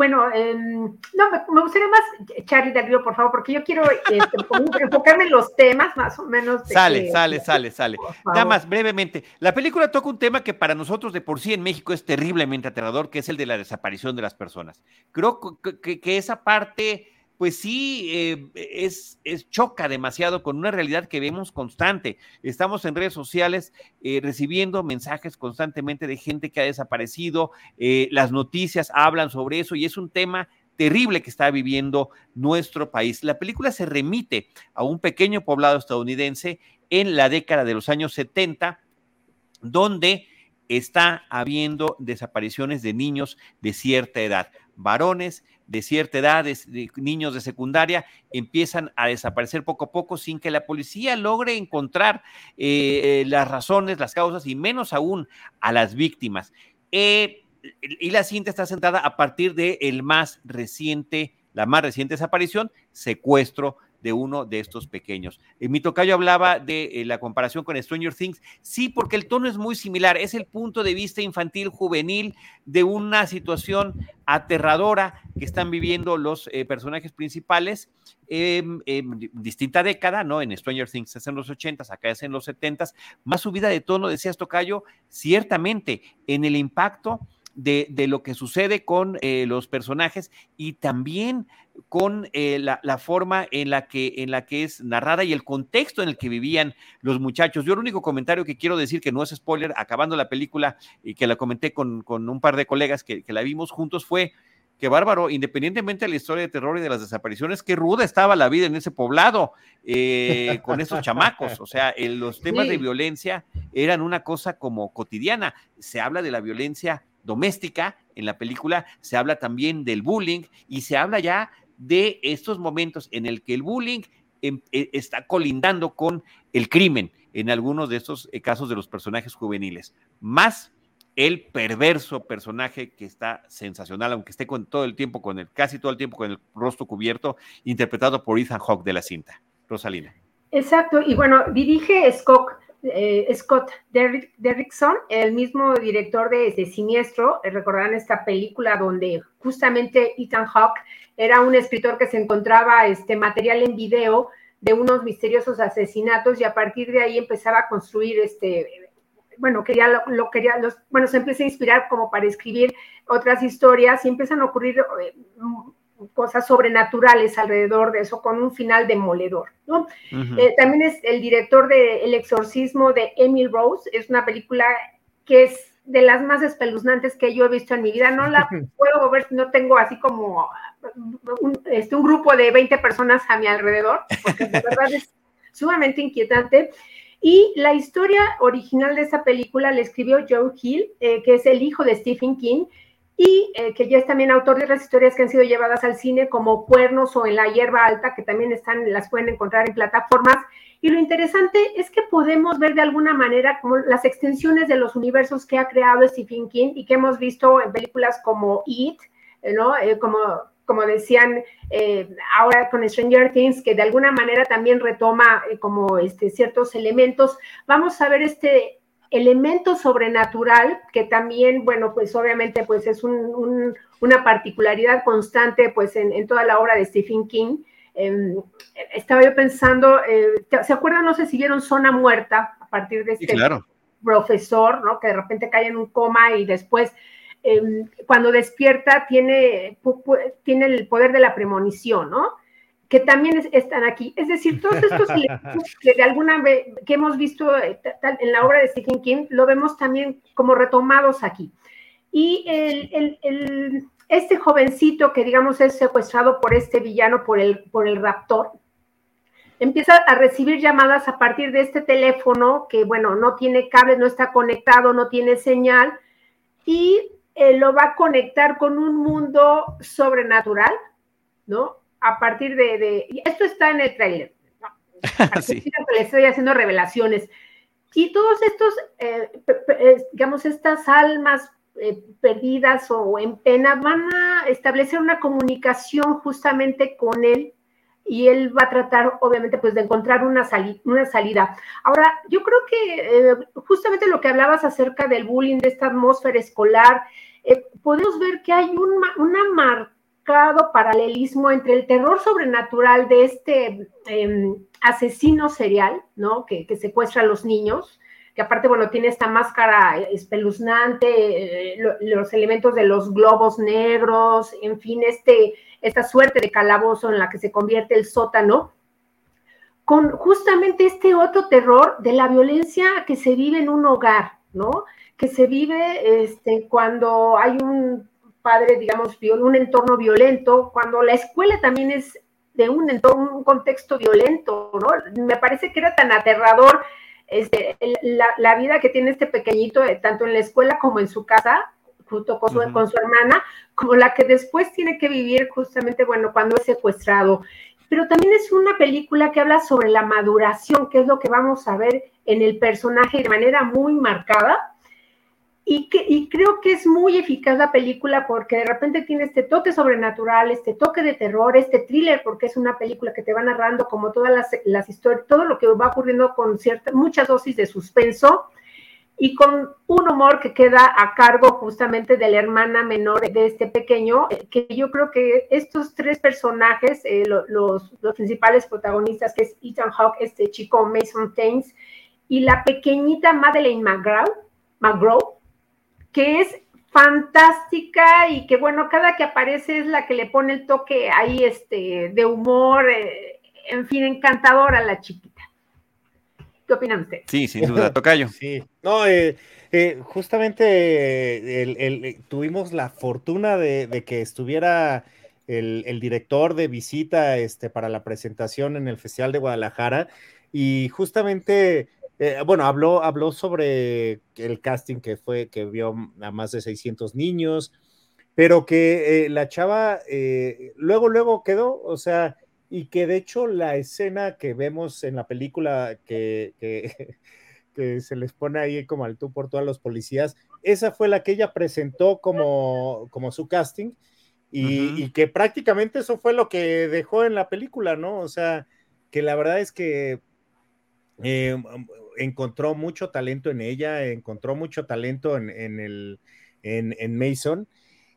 bueno, eh, no, me, gustaría más, Charlie Darío, por favor, porque yo quiero este, <laughs> enfocarme en los temas más o menos. sale, sale, sale, sale. Nada más, brevemente. La película toca un tema que para nosotros de por sí en México es terriblemente aterrador, que es el de la desaparición de las personas. Creo que, que esa parte pues sí, eh, es, es, choca demasiado con una realidad que vemos constante. Estamos en redes sociales eh, recibiendo mensajes constantemente de gente que ha desaparecido, eh, las noticias hablan sobre eso y es un tema terrible que está viviendo nuestro país. La película se remite a un pequeño poblado estadounidense en la década de los años 70, donde está habiendo desapariciones de niños de cierta edad, varones de cierta edad, de, niños de secundaria, empiezan a desaparecer poco a poco sin que la policía logre encontrar eh, las razones, las causas y menos aún a las víctimas. Eh, y la cinta está centrada a partir de el más reciente, la más reciente desaparición, secuestro de uno de estos pequeños. Eh, mi tocayo hablaba de eh, la comparación con Stranger Things. Sí, porque el tono es muy similar. Es el punto de vista infantil, juvenil, de una situación aterradora que están viviendo los eh, personajes principales. en distinta década, ¿no? En Stranger Things es en los 80 acá es en los 70 Más subida de tono, decías Tocayo, ciertamente en el impacto de, lo que sucede con eh, los personajes y también con eh, la, forma en la, que, en la que es narrada y el contexto en el que vivían los muchachos. Yo el único comentario que quiero decir, que no es spoiler, acabando la película y que la comenté con, un par de colegas que, la vimos juntos, fue que bárbaro, independientemente de la historia de terror y de las desapariciones, qué ruda estaba la vida en ese poblado eh, con esos chamacos. O sea, los temas de violencia eran una cosa como cotidiana. Se habla de la violencia doméstica, en la película se habla también del bullying y se habla ya de estos momentos en el que el bullying em, e, está colindando con el crimen en algunos de estos eh, casos de los personajes juveniles, más el perverso personaje que está sensacional, aunque esté con todo el tiempo, con el, casi todo el tiempo con el rostro cubierto, interpretado por Ethan Hawke de la cinta. Rosalina. Exacto, y bueno, dirige Scott, eh, Scott Derrickson, el mismo director de, Siniestro, eh, recordarán esta película donde justamente Ethan Hawke era un escritor que se encontraba este material en video de unos misteriosos asesinatos y a partir de ahí empezaba a construir este bueno, quería lo, quería los, bueno, se empieza a inspirar como para escribir otras historias y empiezan a ocurrir eh, cosas sobrenaturales alrededor de eso, con un final demoledor. ¿no? Eh, también es el director de El exorcismo de Emil Rose, es una película que es de las más espeluznantes que yo he visto en mi vida. No la <laughs> puedo ver no tengo así como un, este, un grupo de 20 personas a mi alrededor, porque de <laughs> verdad es sumamente inquietante. Y la historia original de esa película la escribió Joe Hill, eh, que es el hijo de Stephen King, y eh, que ya es también autor de otras historias que han sido llevadas al cine como Cuernos o En la hierba alta, que también están, las pueden encontrar en plataformas. Y lo interesante es que podemos ver de alguna manera como las extensiones de los universos que ha creado Stephen King y que hemos visto en películas como It, eh, ¿no? Eh, como, como decían ahora con Stranger Things, que de alguna manera también retoma como este, ciertos elementos. Vamos a ver este, elemento sobrenatural que también, bueno, pues obviamente pues es una particularidad constante pues en, toda la obra de Stephen King. Em, estaba yo pensando, eh, ¿se acuerdan? No sé si vieron Zona Muerta a partir de este profesor, ¿no? Que de repente cae en un coma y después em, cuando despierta tiene, tiene el poder de la premonición, ¿no? Que también están aquí. Es decir, todos estos <laughs> elementos que de alguna vez que hemos visto eh, en la obra de Stephen King, lo vemos también como retomados aquí. Y el, este jovencito que digamos es secuestrado por este villano, por el, por el raptor, empieza a recibir llamadas a partir de este teléfono que, bueno, no tiene cable, no está conectado, no tiene señal, y eh, lo va a conectar con un mundo sobrenatural, ¿no? A partir de, esto está en el trailer, <laughs> sí. le estoy haciendo revelaciones. Y todos estos, eh, eh, digamos, estas almas eh, perdidas o en pena van a establecer una comunicación justamente con él y él va a tratar, obviamente, pues de encontrar una, una salida. Ahora, yo creo que justamente lo que hablabas acerca del bullying, de esta atmósfera escolar, podemos ver que hay una marca paralelismo entre el terror sobrenatural de este em, asesino serial, ¿no? Que, secuestra a los niños, que aparte, bueno, tiene esta máscara espeluznante, eh, los elementos de los globos negros, en fin, este, esta suerte de calabozo en la que se convierte el sótano, con justamente este otro terror de la violencia que se vive en un hogar, ¿no? Que se vive este, cuando hay un padre, digamos, un entorno violento, cuando la escuela también es de un entorno, un contexto violento, ¿no? Me parece que era tan aterrador este, la, vida que tiene este pequeñito, eh, tanto en la escuela como en su casa, junto con su, con su hermana, como la que después tiene que vivir justamente, bueno, cuando es secuestrado. Pero también es una película que habla sobre la maduración, que es lo que vamos a ver en el personaje de manera muy marcada y, creo que es muy eficaz la película porque de repente tiene este toque sobrenatural, este toque de terror, este thriller, porque es una película que te va narrando como todas las, historias, todo lo que va ocurriendo con cierta, muchas dosis de suspenso y con un humor que queda a cargo justamente de la hermana menor de este pequeño, que yo creo que estos tres personajes, eh, los, los, principales protagonistas, que es Ethan Hawke, este chico Mason Taines, y la pequeñita Madeleine McGraw, McGraw, que es fantástica y que bueno, cada que aparece es la que le pone el toque ahí este, de humor, eh, en fin, encantadora a la chiquita. ¿Qué opinan ustedes? Sí, sin duda, Tocayo. <laughs> Sí, no, eh, eh, justamente tuvimos la fortuna de, que estuviera el, el, director de visita este, para la presentación en el Festival de Guadalajara y justamente eh, bueno, habló, habló sobre el casting que fue, que vio a más de 600 niños, pero que eh, la chava eh, luego, luego quedó, o sea, y que de hecho la escena que vemos en la película que, que, <laughs> se les pone ahí como al tú por todos los policías, esa fue la que ella presentó como, como su casting y, y que prácticamente eso fue lo que dejó en la película, ¿no? O sea, que la verdad es que eh, encontró mucho talento en ella, encontró mucho talento en, el, en, Mason.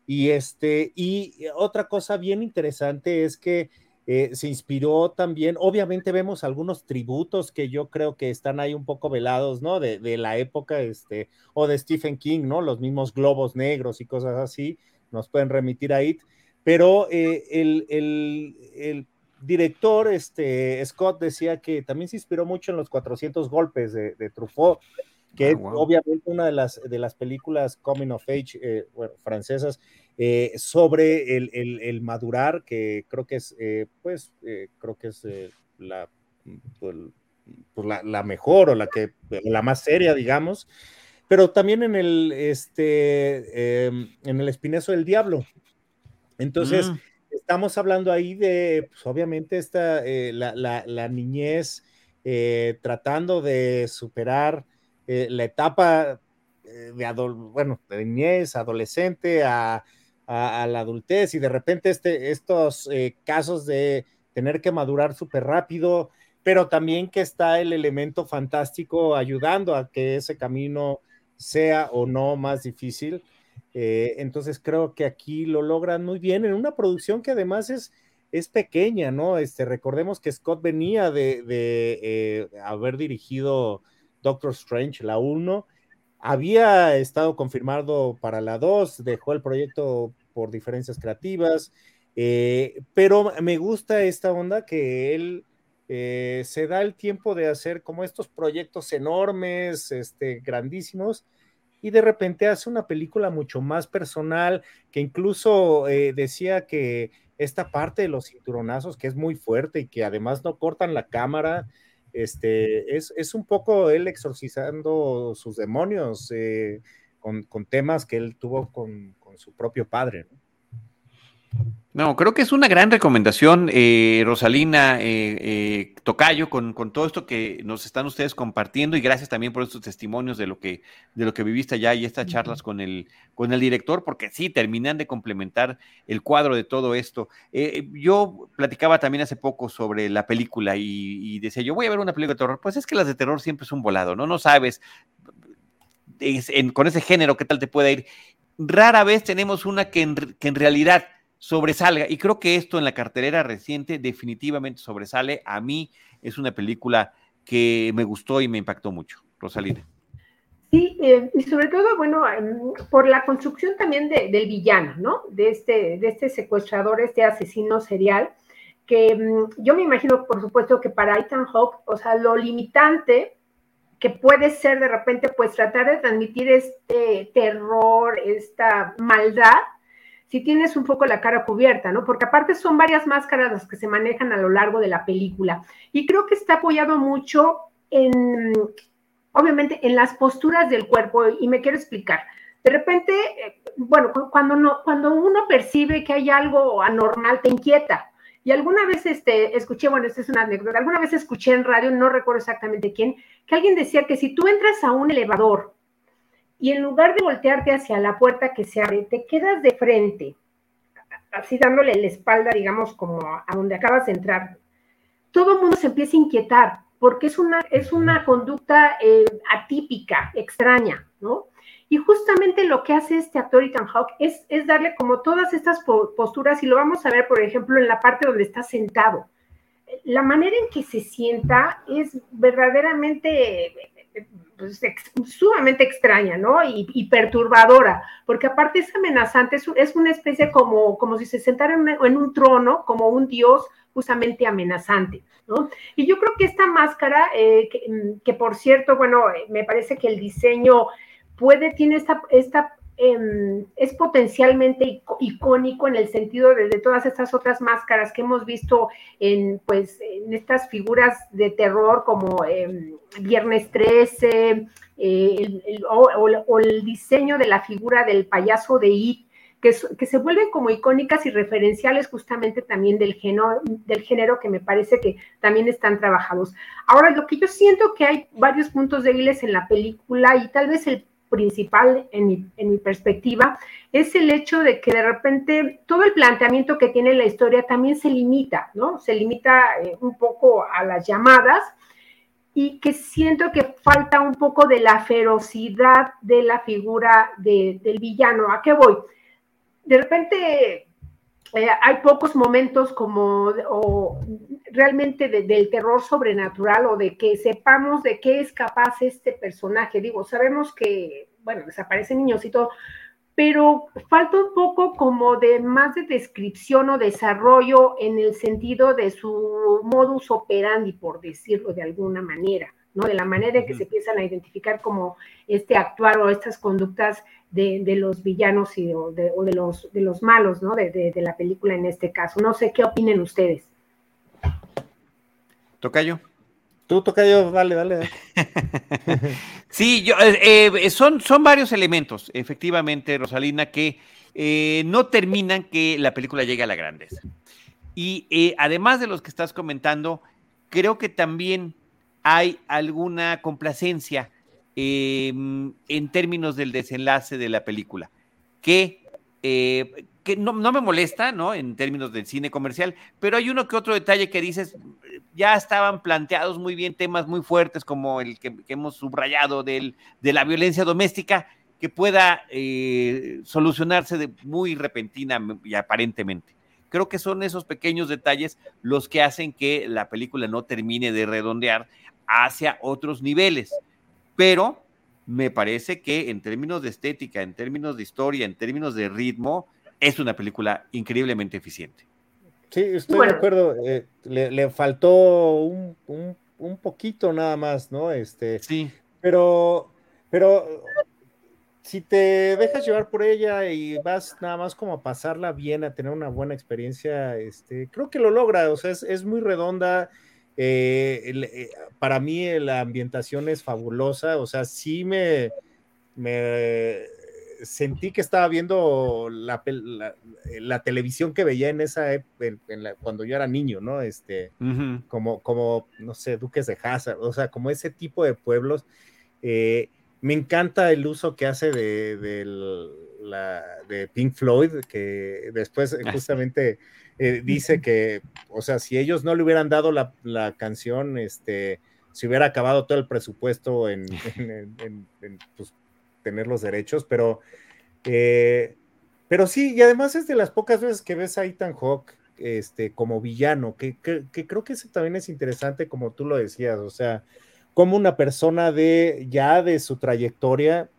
Y, este, y otra cosa bien interesante es que eh, se inspiró también, obviamente vemos algunos tributos que yo creo que están ahí un poco velados, ¿no? De, la época, este, o de Stephen King, ¿no? Los mismos globos negros y cosas así, nos pueden remitir a IT, pero eh, el, el, director, este, Scott, decía que también se inspiró mucho en los 400 golpes de, Truffaut, que ah, es obviamente una de las, de las películas coming of age eh, francesas eh, sobre el, madurar, que creo que es, eh, pues, creo que es la, pues, pues, la, la, mejor o la que, la más seria, digamos, pero también en el, este, em, en el Espinezo del Diablo. Entonces, mm estamos hablando ahí de, pues obviamente, esta, eh, la, niñez eh, tratando de superar eh, la etapa de, bueno, de niñez, adolescente, a, la adultez y de repente este, estos casos de tener que madurar súper rápido, pero también que está el elemento fantástico ayudando a que ese camino sea o no más difícil. Eh, entonces creo que aquí lo logran muy bien en una producción que además es, es pequeña, ¿no? Este, recordemos que Scott venía de, eh, haber dirigido Doctor Strange, la 1, había estado confirmado para la 2, dejó el proyecto por diferencias creativas, eh, pero me gusta esta onda que él se da el tiempo de hacer como estos proyectos enormes, este, grandísimos, y de repente hace una película mucho más personal, que incluso eh, decía que esta parte de los cinturonazos, que es muy fuerte y que además no cortan la cámara, este, es, es un poco él exorcizando sus demonios eh, con, temas que él tuvo con, con su propio padre. ¿no? No, creo que es una gran recomendación, eh, Rosalina eh, eh, Tocayo, con, todo esto que nos están ustedes compartiendo y gracias también por estos testimonios de lo que, de lo que viviste allá y estas charlas con el, con el director, porque sí, terminan de complementar el cuadro de todo esto. yo platicaba también hace poco sobre la película y, decía, yo voy a ver una película de terror. Pues es que las de terror siempre es un volado, ¿no? No sabes con ese género qué tal te puede ir. Rara vez tenemos una que que en realidad sobresalga. Y creo que esto en la cartelera reciente definitivamente sobresale. A mí es una película que me gustó y me impactó mucho. Rosalina. Sí, eh, y sobre todo, bueno, em, por la construcción también del villano, ¿no? De este, de este secuestrador, este asesino serial, que em, yo me imagino, por supuesto, que para Ethan Hawke, o sea, lo limitante que puede ser de repente, pues tratar de transmitir este terror, esta maldad, si tienes un poco la cara cubierta, ¿no? Porque aparte son varias máscaras las que se manejan a lo largo de la película. Y creo que está apoyado mucho en, obviamente, en las posturas del cuerpo. Y me quiero explicar. De repente, eh, bueno, cuando, no, cuando uno percibe que hay algo anormal, te inquieta. Y alguna vez este, escuché, bueno, esta es una anécdota, alguna vez escuché en radio, no recuerdo exactamente quién, que alguien decía que si tú entras a un elevador y en lugar de voltearte hacia la puerta que se abre, te quedas de frente, así dándole la espalda, digamos, como a donde acabas de entrar, todo el mundo se empieza a inquietar, porque es una, es una conducta eh, atípica, extraña, ¿no? Y justamente lo que hace este actor Ethan Hawke es, es darle como todas estas posturas, y lo vamos a ver, por ejemplo, en la parte donde está sentado. La manera en que se sienta es verdaderamente pues, sumamente extraña, ¿no? Y, perturbadora, porque aparte es amenazante, es, una especie como, como si se sentara en, un trono, como un dios justamente amenazante, ¿no? Y yo creo que esta máscara, eh, que, por cierto, bueno, me parece que el diseño puede, tiene esta, esta Em, es potencialmente icónico en el sentido de, todas estas otras máscaras que hemos visto en, pues, en estas figuras de terror como em, Viernes 13 eh, o, el diseño de la figura del payaso de It, que, se vuelven como icónicas y referenciales justamente también del género, del género que me parece que también están trabajados. Ahora, lo que yo siento que hay varios puntos débiles en la película y tal vez el principal en mi, perspectiva es el hecho de que de repente todo el planteamiento que tiene la historia también se limita, ¿no? Se limita eh, un poco a las llamadas y que siento que falta un poco de la ferocidad de la figura del villano. ¿A qué voy? De repente eh, hay pocos momentos como o realmente del terror sobrenatural o de que sepamos de qué es capaz este personaje. Digo, sabemos que, bueno, desaparecen niños y todo, pero falta un poco como de más de descripción o desarrollo en el sentido de su modus operandi, por decirlo de alguna manera. ¿No? De la manera en que se empiezan a identificar como este actuar o estas conductas de, los villanos y o de, los, de los malos, ¿no? De, la película en este caso. No sé qué opinen ustedes. Tocayo. Tú, Tocayo, dale, dale. <laughs> sí, yo, eh, eh, son, son varios elementos, efectivamente, Rosalina, que eh, no terminan que la película llegue a la grandeza. Y además de los que estás comentando, creo que también hay alguna complacencia em, en términos del desenlace de la película, que, eh, que no, me molesta, ¿no? En términos del cine comercial, pero hay uno que otro detalle que dices, ya estaban planteados muy bien temas muy fuertes como el que, hemos subrayado del, de la violencia doméstica, que pueda eh, solucionarse de muy repentina y aparentemente. Creo que son esos pequeños detalles los que hacen que la película no termine de redondear hacia otros niveles. Pero me parece que en términos de estética, en términos de historia, en términos de ritmo, es una película increíblemente eficiente. Sí, estoy de acuerdo. Eh, le, faltó un, un, poquito nada más, ¿no? Este, sí. Pero, pero si te dejas llevar por ella y vas nada más como a pasarla bien, a tener una buena experiencia, este, creo que lo logra. O sea, es, es muy redonda eh, eh, para mí eh, la ambientación es fabulosa, o sea, sí me, me sentí que estaba viendo la, la, televisión que veía en esa en, cuando yo era niño, ¿no? Este, como, como, no sé, Duques de Hazard, o sea, como ese tipo de pueblos. me encanta el uso que hace de, de, la, de Pink Floyd, que después ah, justamente eh, dice que, o sea, si ellos no le hubieran dado la, canción, este, se hubiera acabado todo el presupuesto <laughs> en, pues, tener los derechos, pero, eh, pero sí, y además es de las pocas veces que ves a Ethan Hawke este, como villano, que, creo que eso también es interesante, como tú lo decías, o sea, como una persona de ya de su trayectoria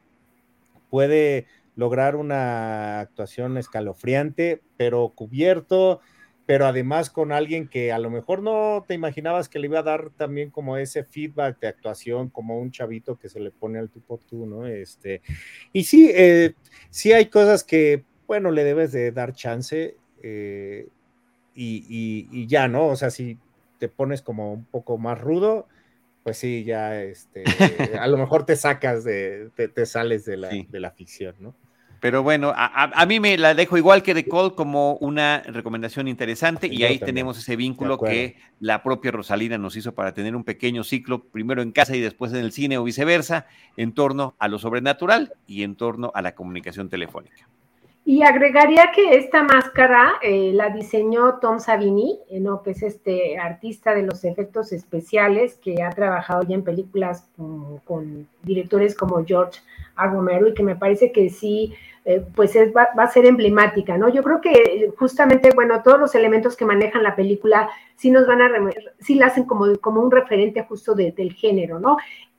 puede lograr una actuación escalofriante, pero cubierto, pero además con alguien que a lo mejor no te imaginabas que le iba a dar también como ese feedback de actuación, como un chavito que se le pone al tipo tú, ¿no? Este, y sí, eh, sí hay cosas que, bueno, le debes de dar chance eh, y, ya, ¿no? O sea, si te pones como un poco más rudo, pues sí, ya, este, <laughs> a lo mejor te sacas de, te, sales de la, de la ficción, ¿no? Pero bueno, a, mí me la dejo igual que de Cole como una recomendación interesante y ahí tenemos ese vínculo que la propia Rosalina nos hizo para tener un pequeño ciclo, primero en casa y después en el cine o viceversa, en torno a lo sobrenatural y en torno a la comunicación telefónica. Y agregaría que esta máscara eh, la diseñó Tom Savini, eh, ¿no? que es este artista de los efectos especiales que ha trabajado ya en películas con, directores como George A. Romero y que me parece que sí, eh, pues va, a ser emblemática, ¿no? Yo creo que justamente, bueno, todos los elementos que manejan la película sí nos van a, sí la hacen como, como un referente justo del género, ¿no?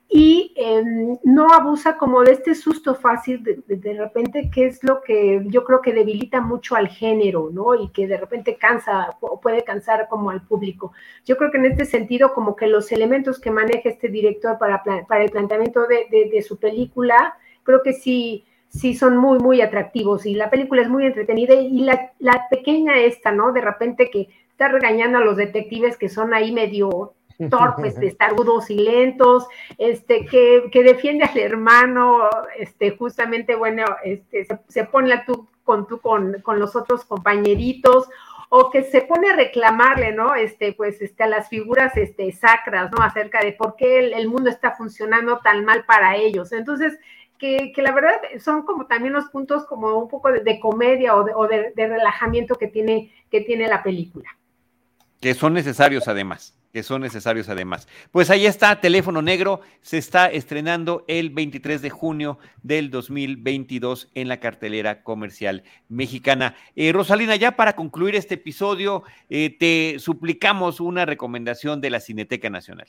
y em, no abusa como de este susto fácil de, de, repente, que es lo que yo creo que debilita mucho al género, ¿no? Y que de repente cansa o puede cansar como al público. Yo creo que en este sentido, como que los elementos que maneja este director para, para el planteamiento de, de, su película, creo que sí, sí son muy, muy atractivos y la película es muy entretenida y la, la pequeña esta, ¿no? De repente que está regañando a los detectives que son ahí medio torpes, <laughs> testarudos y lentos, este, que, que, defiende al hermano, este, justamente, bueno, este, se, pone a tú con, tú con, con los otros compañeritos, o que se pone a reclamarle, ¿no? Este, pues, este, a las figuras, este, sacras, ¿no? Acerca de por qué el, mundo está funcionando tan mal para ellos. Entonces, que, la verdad son como también los puntos como un poco de, comedia o, de, relajamiento que tiene, que tiene la película. Que son necesarios además que son necesarios además. Pues ahí está, Teléfono Negro, se está estrenando el 23 de junio del 2022 en la cartelera comercial mexicana. Eh, Rosalina, ya para concluir este episodio, eh, te suplicamos una recomendación de la Cineteca Nacional.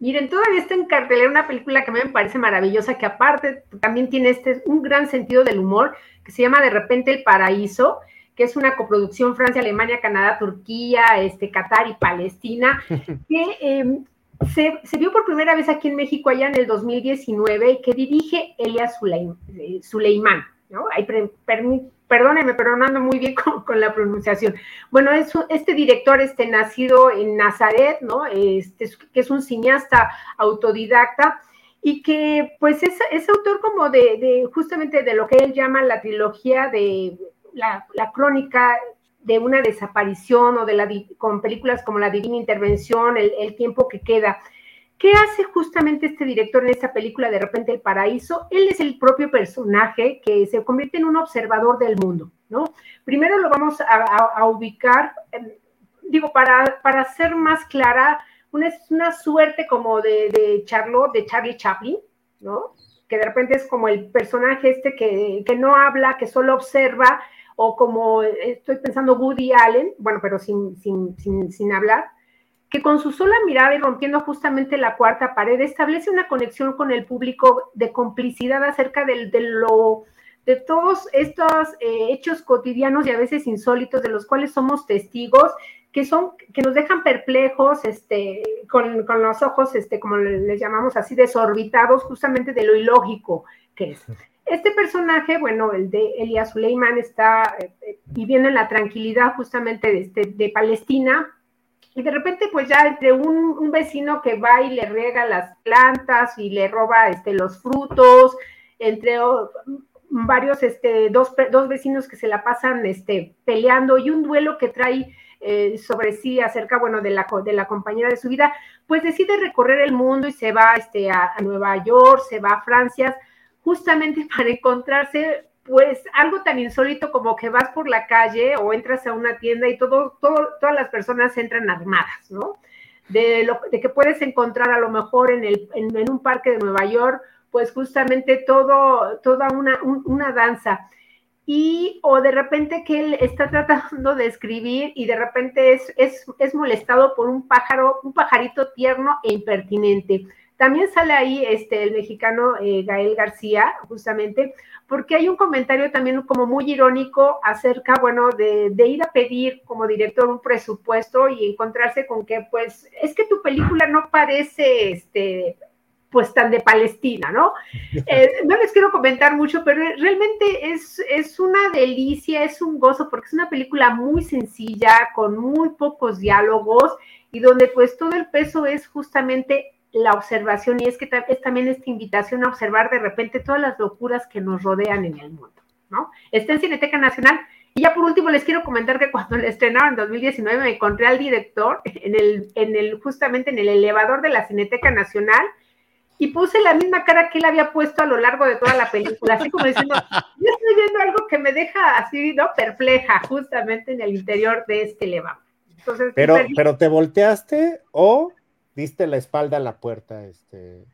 Miren, todavía está en cartelera una película que a mí me parece maravillosa, que aparte también tiene este, un gran sentido del humor, que se llama De repente El Paraíso que es una coproducción Francia, Alemania, Canadá, Turquía, este, Qatar y Palestina, <laughs> que em, se, vio por primera vez aquí en México allá en el 2019 y que dirige Elias Suleiman, ¿no? Perdónenme, pero no ando muy bien <laughs> con, la pronunciación. Bueno, es, este director este, nacido en Nazaret, ¿no? Este, que es un cineasta autodidacta y que pues es, autor como de, justamente de lo que él llama la trilogía de la, crónica de una desaparición o de la, con películas como La Divina Intervención, el, tiempo que queda. ¿Qué hace justamente este director en esta película de repente El Paraíso? Él es el propio personaje que se convierte en un observador del mundo, ¿no? Primero lo vamos a, ubicar, digo, para, para ser más clara, una, una suerte como de, de de Charlie Chaplin, ¿no? Que de repente es como el personaje este que, que no habla, que solo observa o como estoy pensando Woody Allen, bueno, pero sin, sin, sin, sin hablar, que con su sola mirada y rompiendo justamente la cuarta pared establece una conexión con el público de complicidad acerca del, de lo de todos estos eh, hechos cotidianos y a veces insólitos de los cuales somos testigos, que son, que nos dejan perplejos, este, con, con los ojos, este, como les llamamos así, desorbitados justamente de lo ilógico que es. Este personaje, bueno, el de Elias Suleiman, está eh, viviendo en la tranquilidad justamente de, este, de Palestina, y de repente, pues ya entre un, vecino que va y le riega las plantas y le roba este, los frutos, entre varios, este, dos, dos, vecinos que se la pasan este, peleando y un duelo que trae eh, sobre sí acerca, bueno, de la, de la compañera de su vida, pues decide recorrer el mundo y se va este, a Nueva York, se va a Francia, justamente <laughs> para encontrarse pues algo tan insólito como que vas por la calle o entras a una tienda y todo, todo, todas las personas entran armadas, ¿no? De, lo, de que puedes encontrar a lo mejor en, el, en, un parque de Nueva York, pues justamente todo, toda una, una danza. Y, o de repente que él está tratando de escribir y de repente es, es, es molestado por un pájaro, un pajarito tierno e impertinente. También sale ahí este, el mexicano eh, Gael García, justamente, porque hay un comentario también como muy irónico acerca, bueno, de, ir a pedir como director un presupuesto y encontrarse con que, pues, es que tu película no parece, este, pues, tan de Palestina, ¿no? <laughs> Eh, no les quiero comentar mucho, pero realmente es, es una delicia, es un gozo, porque es una película muy sencilla, con muy pocos diálogos y donde, pues, todo el peso es justamente la observación y es que es también esta invitación a observar de repente todas las locuras que nos rodean en el mundo. ¿no? Está en Cineteca Nacional. Y ya por último les quiero comentar que cuando le estrenaron en 2019 me encontré al director en el, en el, justamente en el elevador de la Cineteca Nacional y puse la misma cara que él había puesto a lo largo de toda la película, así como diciendo, yo estoy viendo algo que me deja así, ¿no? Perpleja, justamente en el interior de este elevador. Entonces, pero, pero te volteaste o diste la espalda a la puerta, este.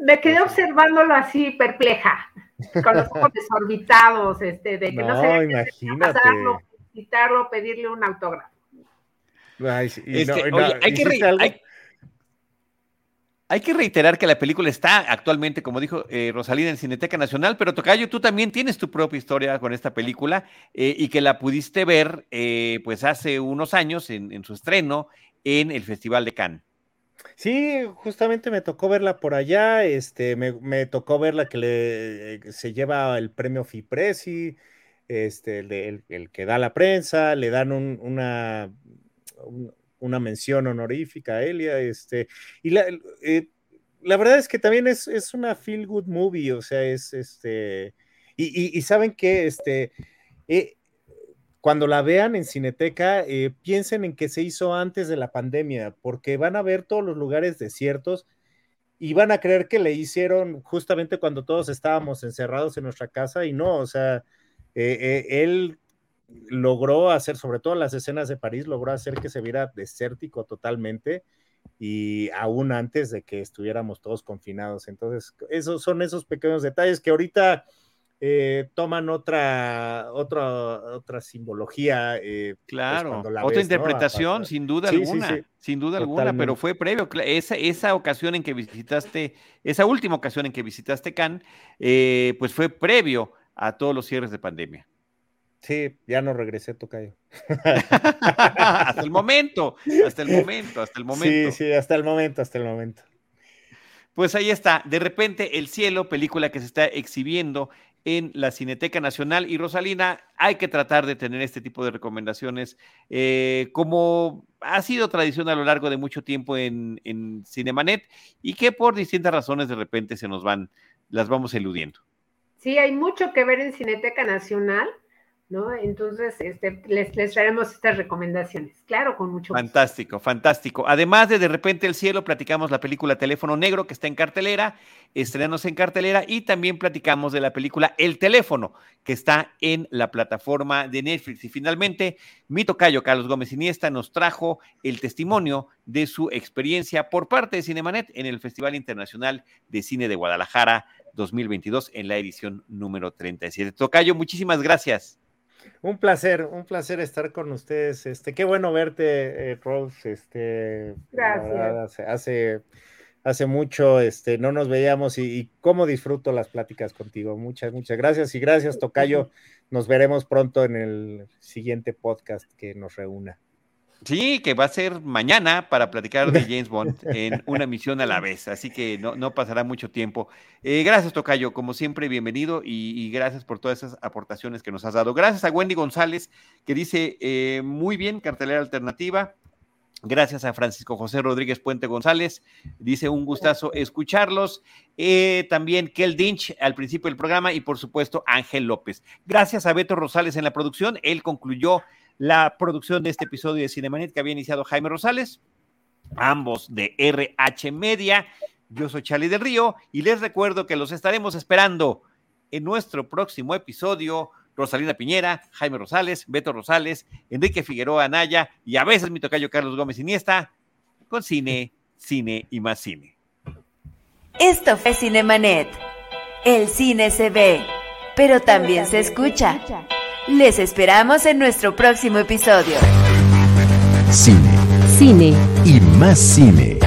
Me quedé observándolo así, perpleja, con los ojos <laughs> desorbitados, este, de que no, sé imagínate. Pasarlo, visitarlo, pedirle un autógrafo. Ay, este, no, oye, hay que, hay, hay que reiterar que la película está actualmente, como dijo eh, Rosalina, en Cineteca Nacional, pero Tocayo, tú también tienes tu propia historia con esta película eh, y que la pudiste ver eh, pues hace unos años en, su estreno en el Festival de Cannes. Sí, justamente me tocó verla por allá, este, me, tocó verla que le, se lleva el premio FIPRESI, este, el, que da la prensa, le dan una una mención honorífica a Elia, este, y la, eh, la verdad es que también es, es, una feel good movie, o sea, es este, y, y, saben que este, eh, cuando la vean en Cineteca, eh, piensen en que se hizo antes de la pandemia, porque van a ver todos los lugares desiertos y van a creer que le hicieron justamente cuando todos estábamos encerrados en nuestra casa y no, o sea, él logró hacer, sobre todo las escenas de París, logró hacer que se viera desértico totalmente y aún antes de que estuviéramos todos confinados. Entonces, esos son esos pequeños detalles que ahorita eh, toman otra, otra, otra simbología. Eh, pues, claro, otra interpretación, sin duda alguna, sin duda alguna, pero fue previo. Esa, esa ocasión en que visitaste, esa última ocasión en que visitaste Cannes, eh, pues fue previo a todos los cierres de pandemia. Sí, ya no regresé, Tocayo. <laughs> hasta el momento, hasta el momento, hasta el momento. Sí, sí, hasta el momento, hasta el momento. Pues ahí está, de repente El Cielo, película que se está exhibiendo en la Cineteca Nacional. Y Rosalina, hay que tratar de tener este tipo de recomendaciones, eh, como ha sido tradición a lo largo de mucho tiempo en, en Cinemanet y que por distintas razones de repente se nos van, las vamos eludiendo. Sí, hay mucho que ver en Cineteca Nacional ¿no? Entonces, este, les, les, traemos estas recomendaciones, claro, con mucho gusto. Fantástico, fantástico. Además de De repente el cielo, platicamos la película Teléfono Negro, que está en cartelera, estrenos en cartelera, y también platicamos de la película El Teléfono, que está en la plataforma de Netflix. Y finalmente, mi tocayo Carlos Gómez Iniesta nos trajo el testimonio de su experiencia por parte de Cinemanet en el Festival Internacional de Cine de Guadalajara 2022 en la edición número 37. Tocayo, muchísimas gracias. Un placer, un placer estar con ustedes. Este, qué bueno verte, eh, Rose. Este, Gracias. hace, hace, mucho, este, no nos veíamos y, cómo disfruto las pláticas contigo. Muchas, muchas gracias y gracias, <laughs> Tocayo. Nos veremos pronto en el siguiente podcast que nos reúna. Sí, que va a ser mañana para platicar de James Bond <laughs> en una misión a la vez, así que no, no pasará mucho tiempo. Eh, gracias, Tocayo, como siempre, bienvenido y, gracias por todas esas aportaciones que nos has dado. Gracias a Wendy González, que dice eh, muy bien, cartelera alternativa. Gracias a Francisco José Rodríguez Puente González, dice un gustazo escucharlos. Eh, también Kel Dinch al principio del programa y por supuesto Ángel López. Gracias a Beto Rosales en la producción, él concluyó la producción de este episodio de Cinemanet que había iniciado Jaime Rosales, ambos de RH Media. Yo soy Charlie del Río y les recuerdo que los estaremos esperando en nuestro próximo episodio. Rosalina Piñera, Jaime Rosales, Beto Rosales, Enrique Figueroa Anaya y a veces mi tocayo Carlos Gómez Iniesta con cine, cine y más cine. Esto fue Cinemanet. El cine se ve, pero también se escucha. Les esperamos en nuestro próximo episodio. Cine. Cine. Y más cine.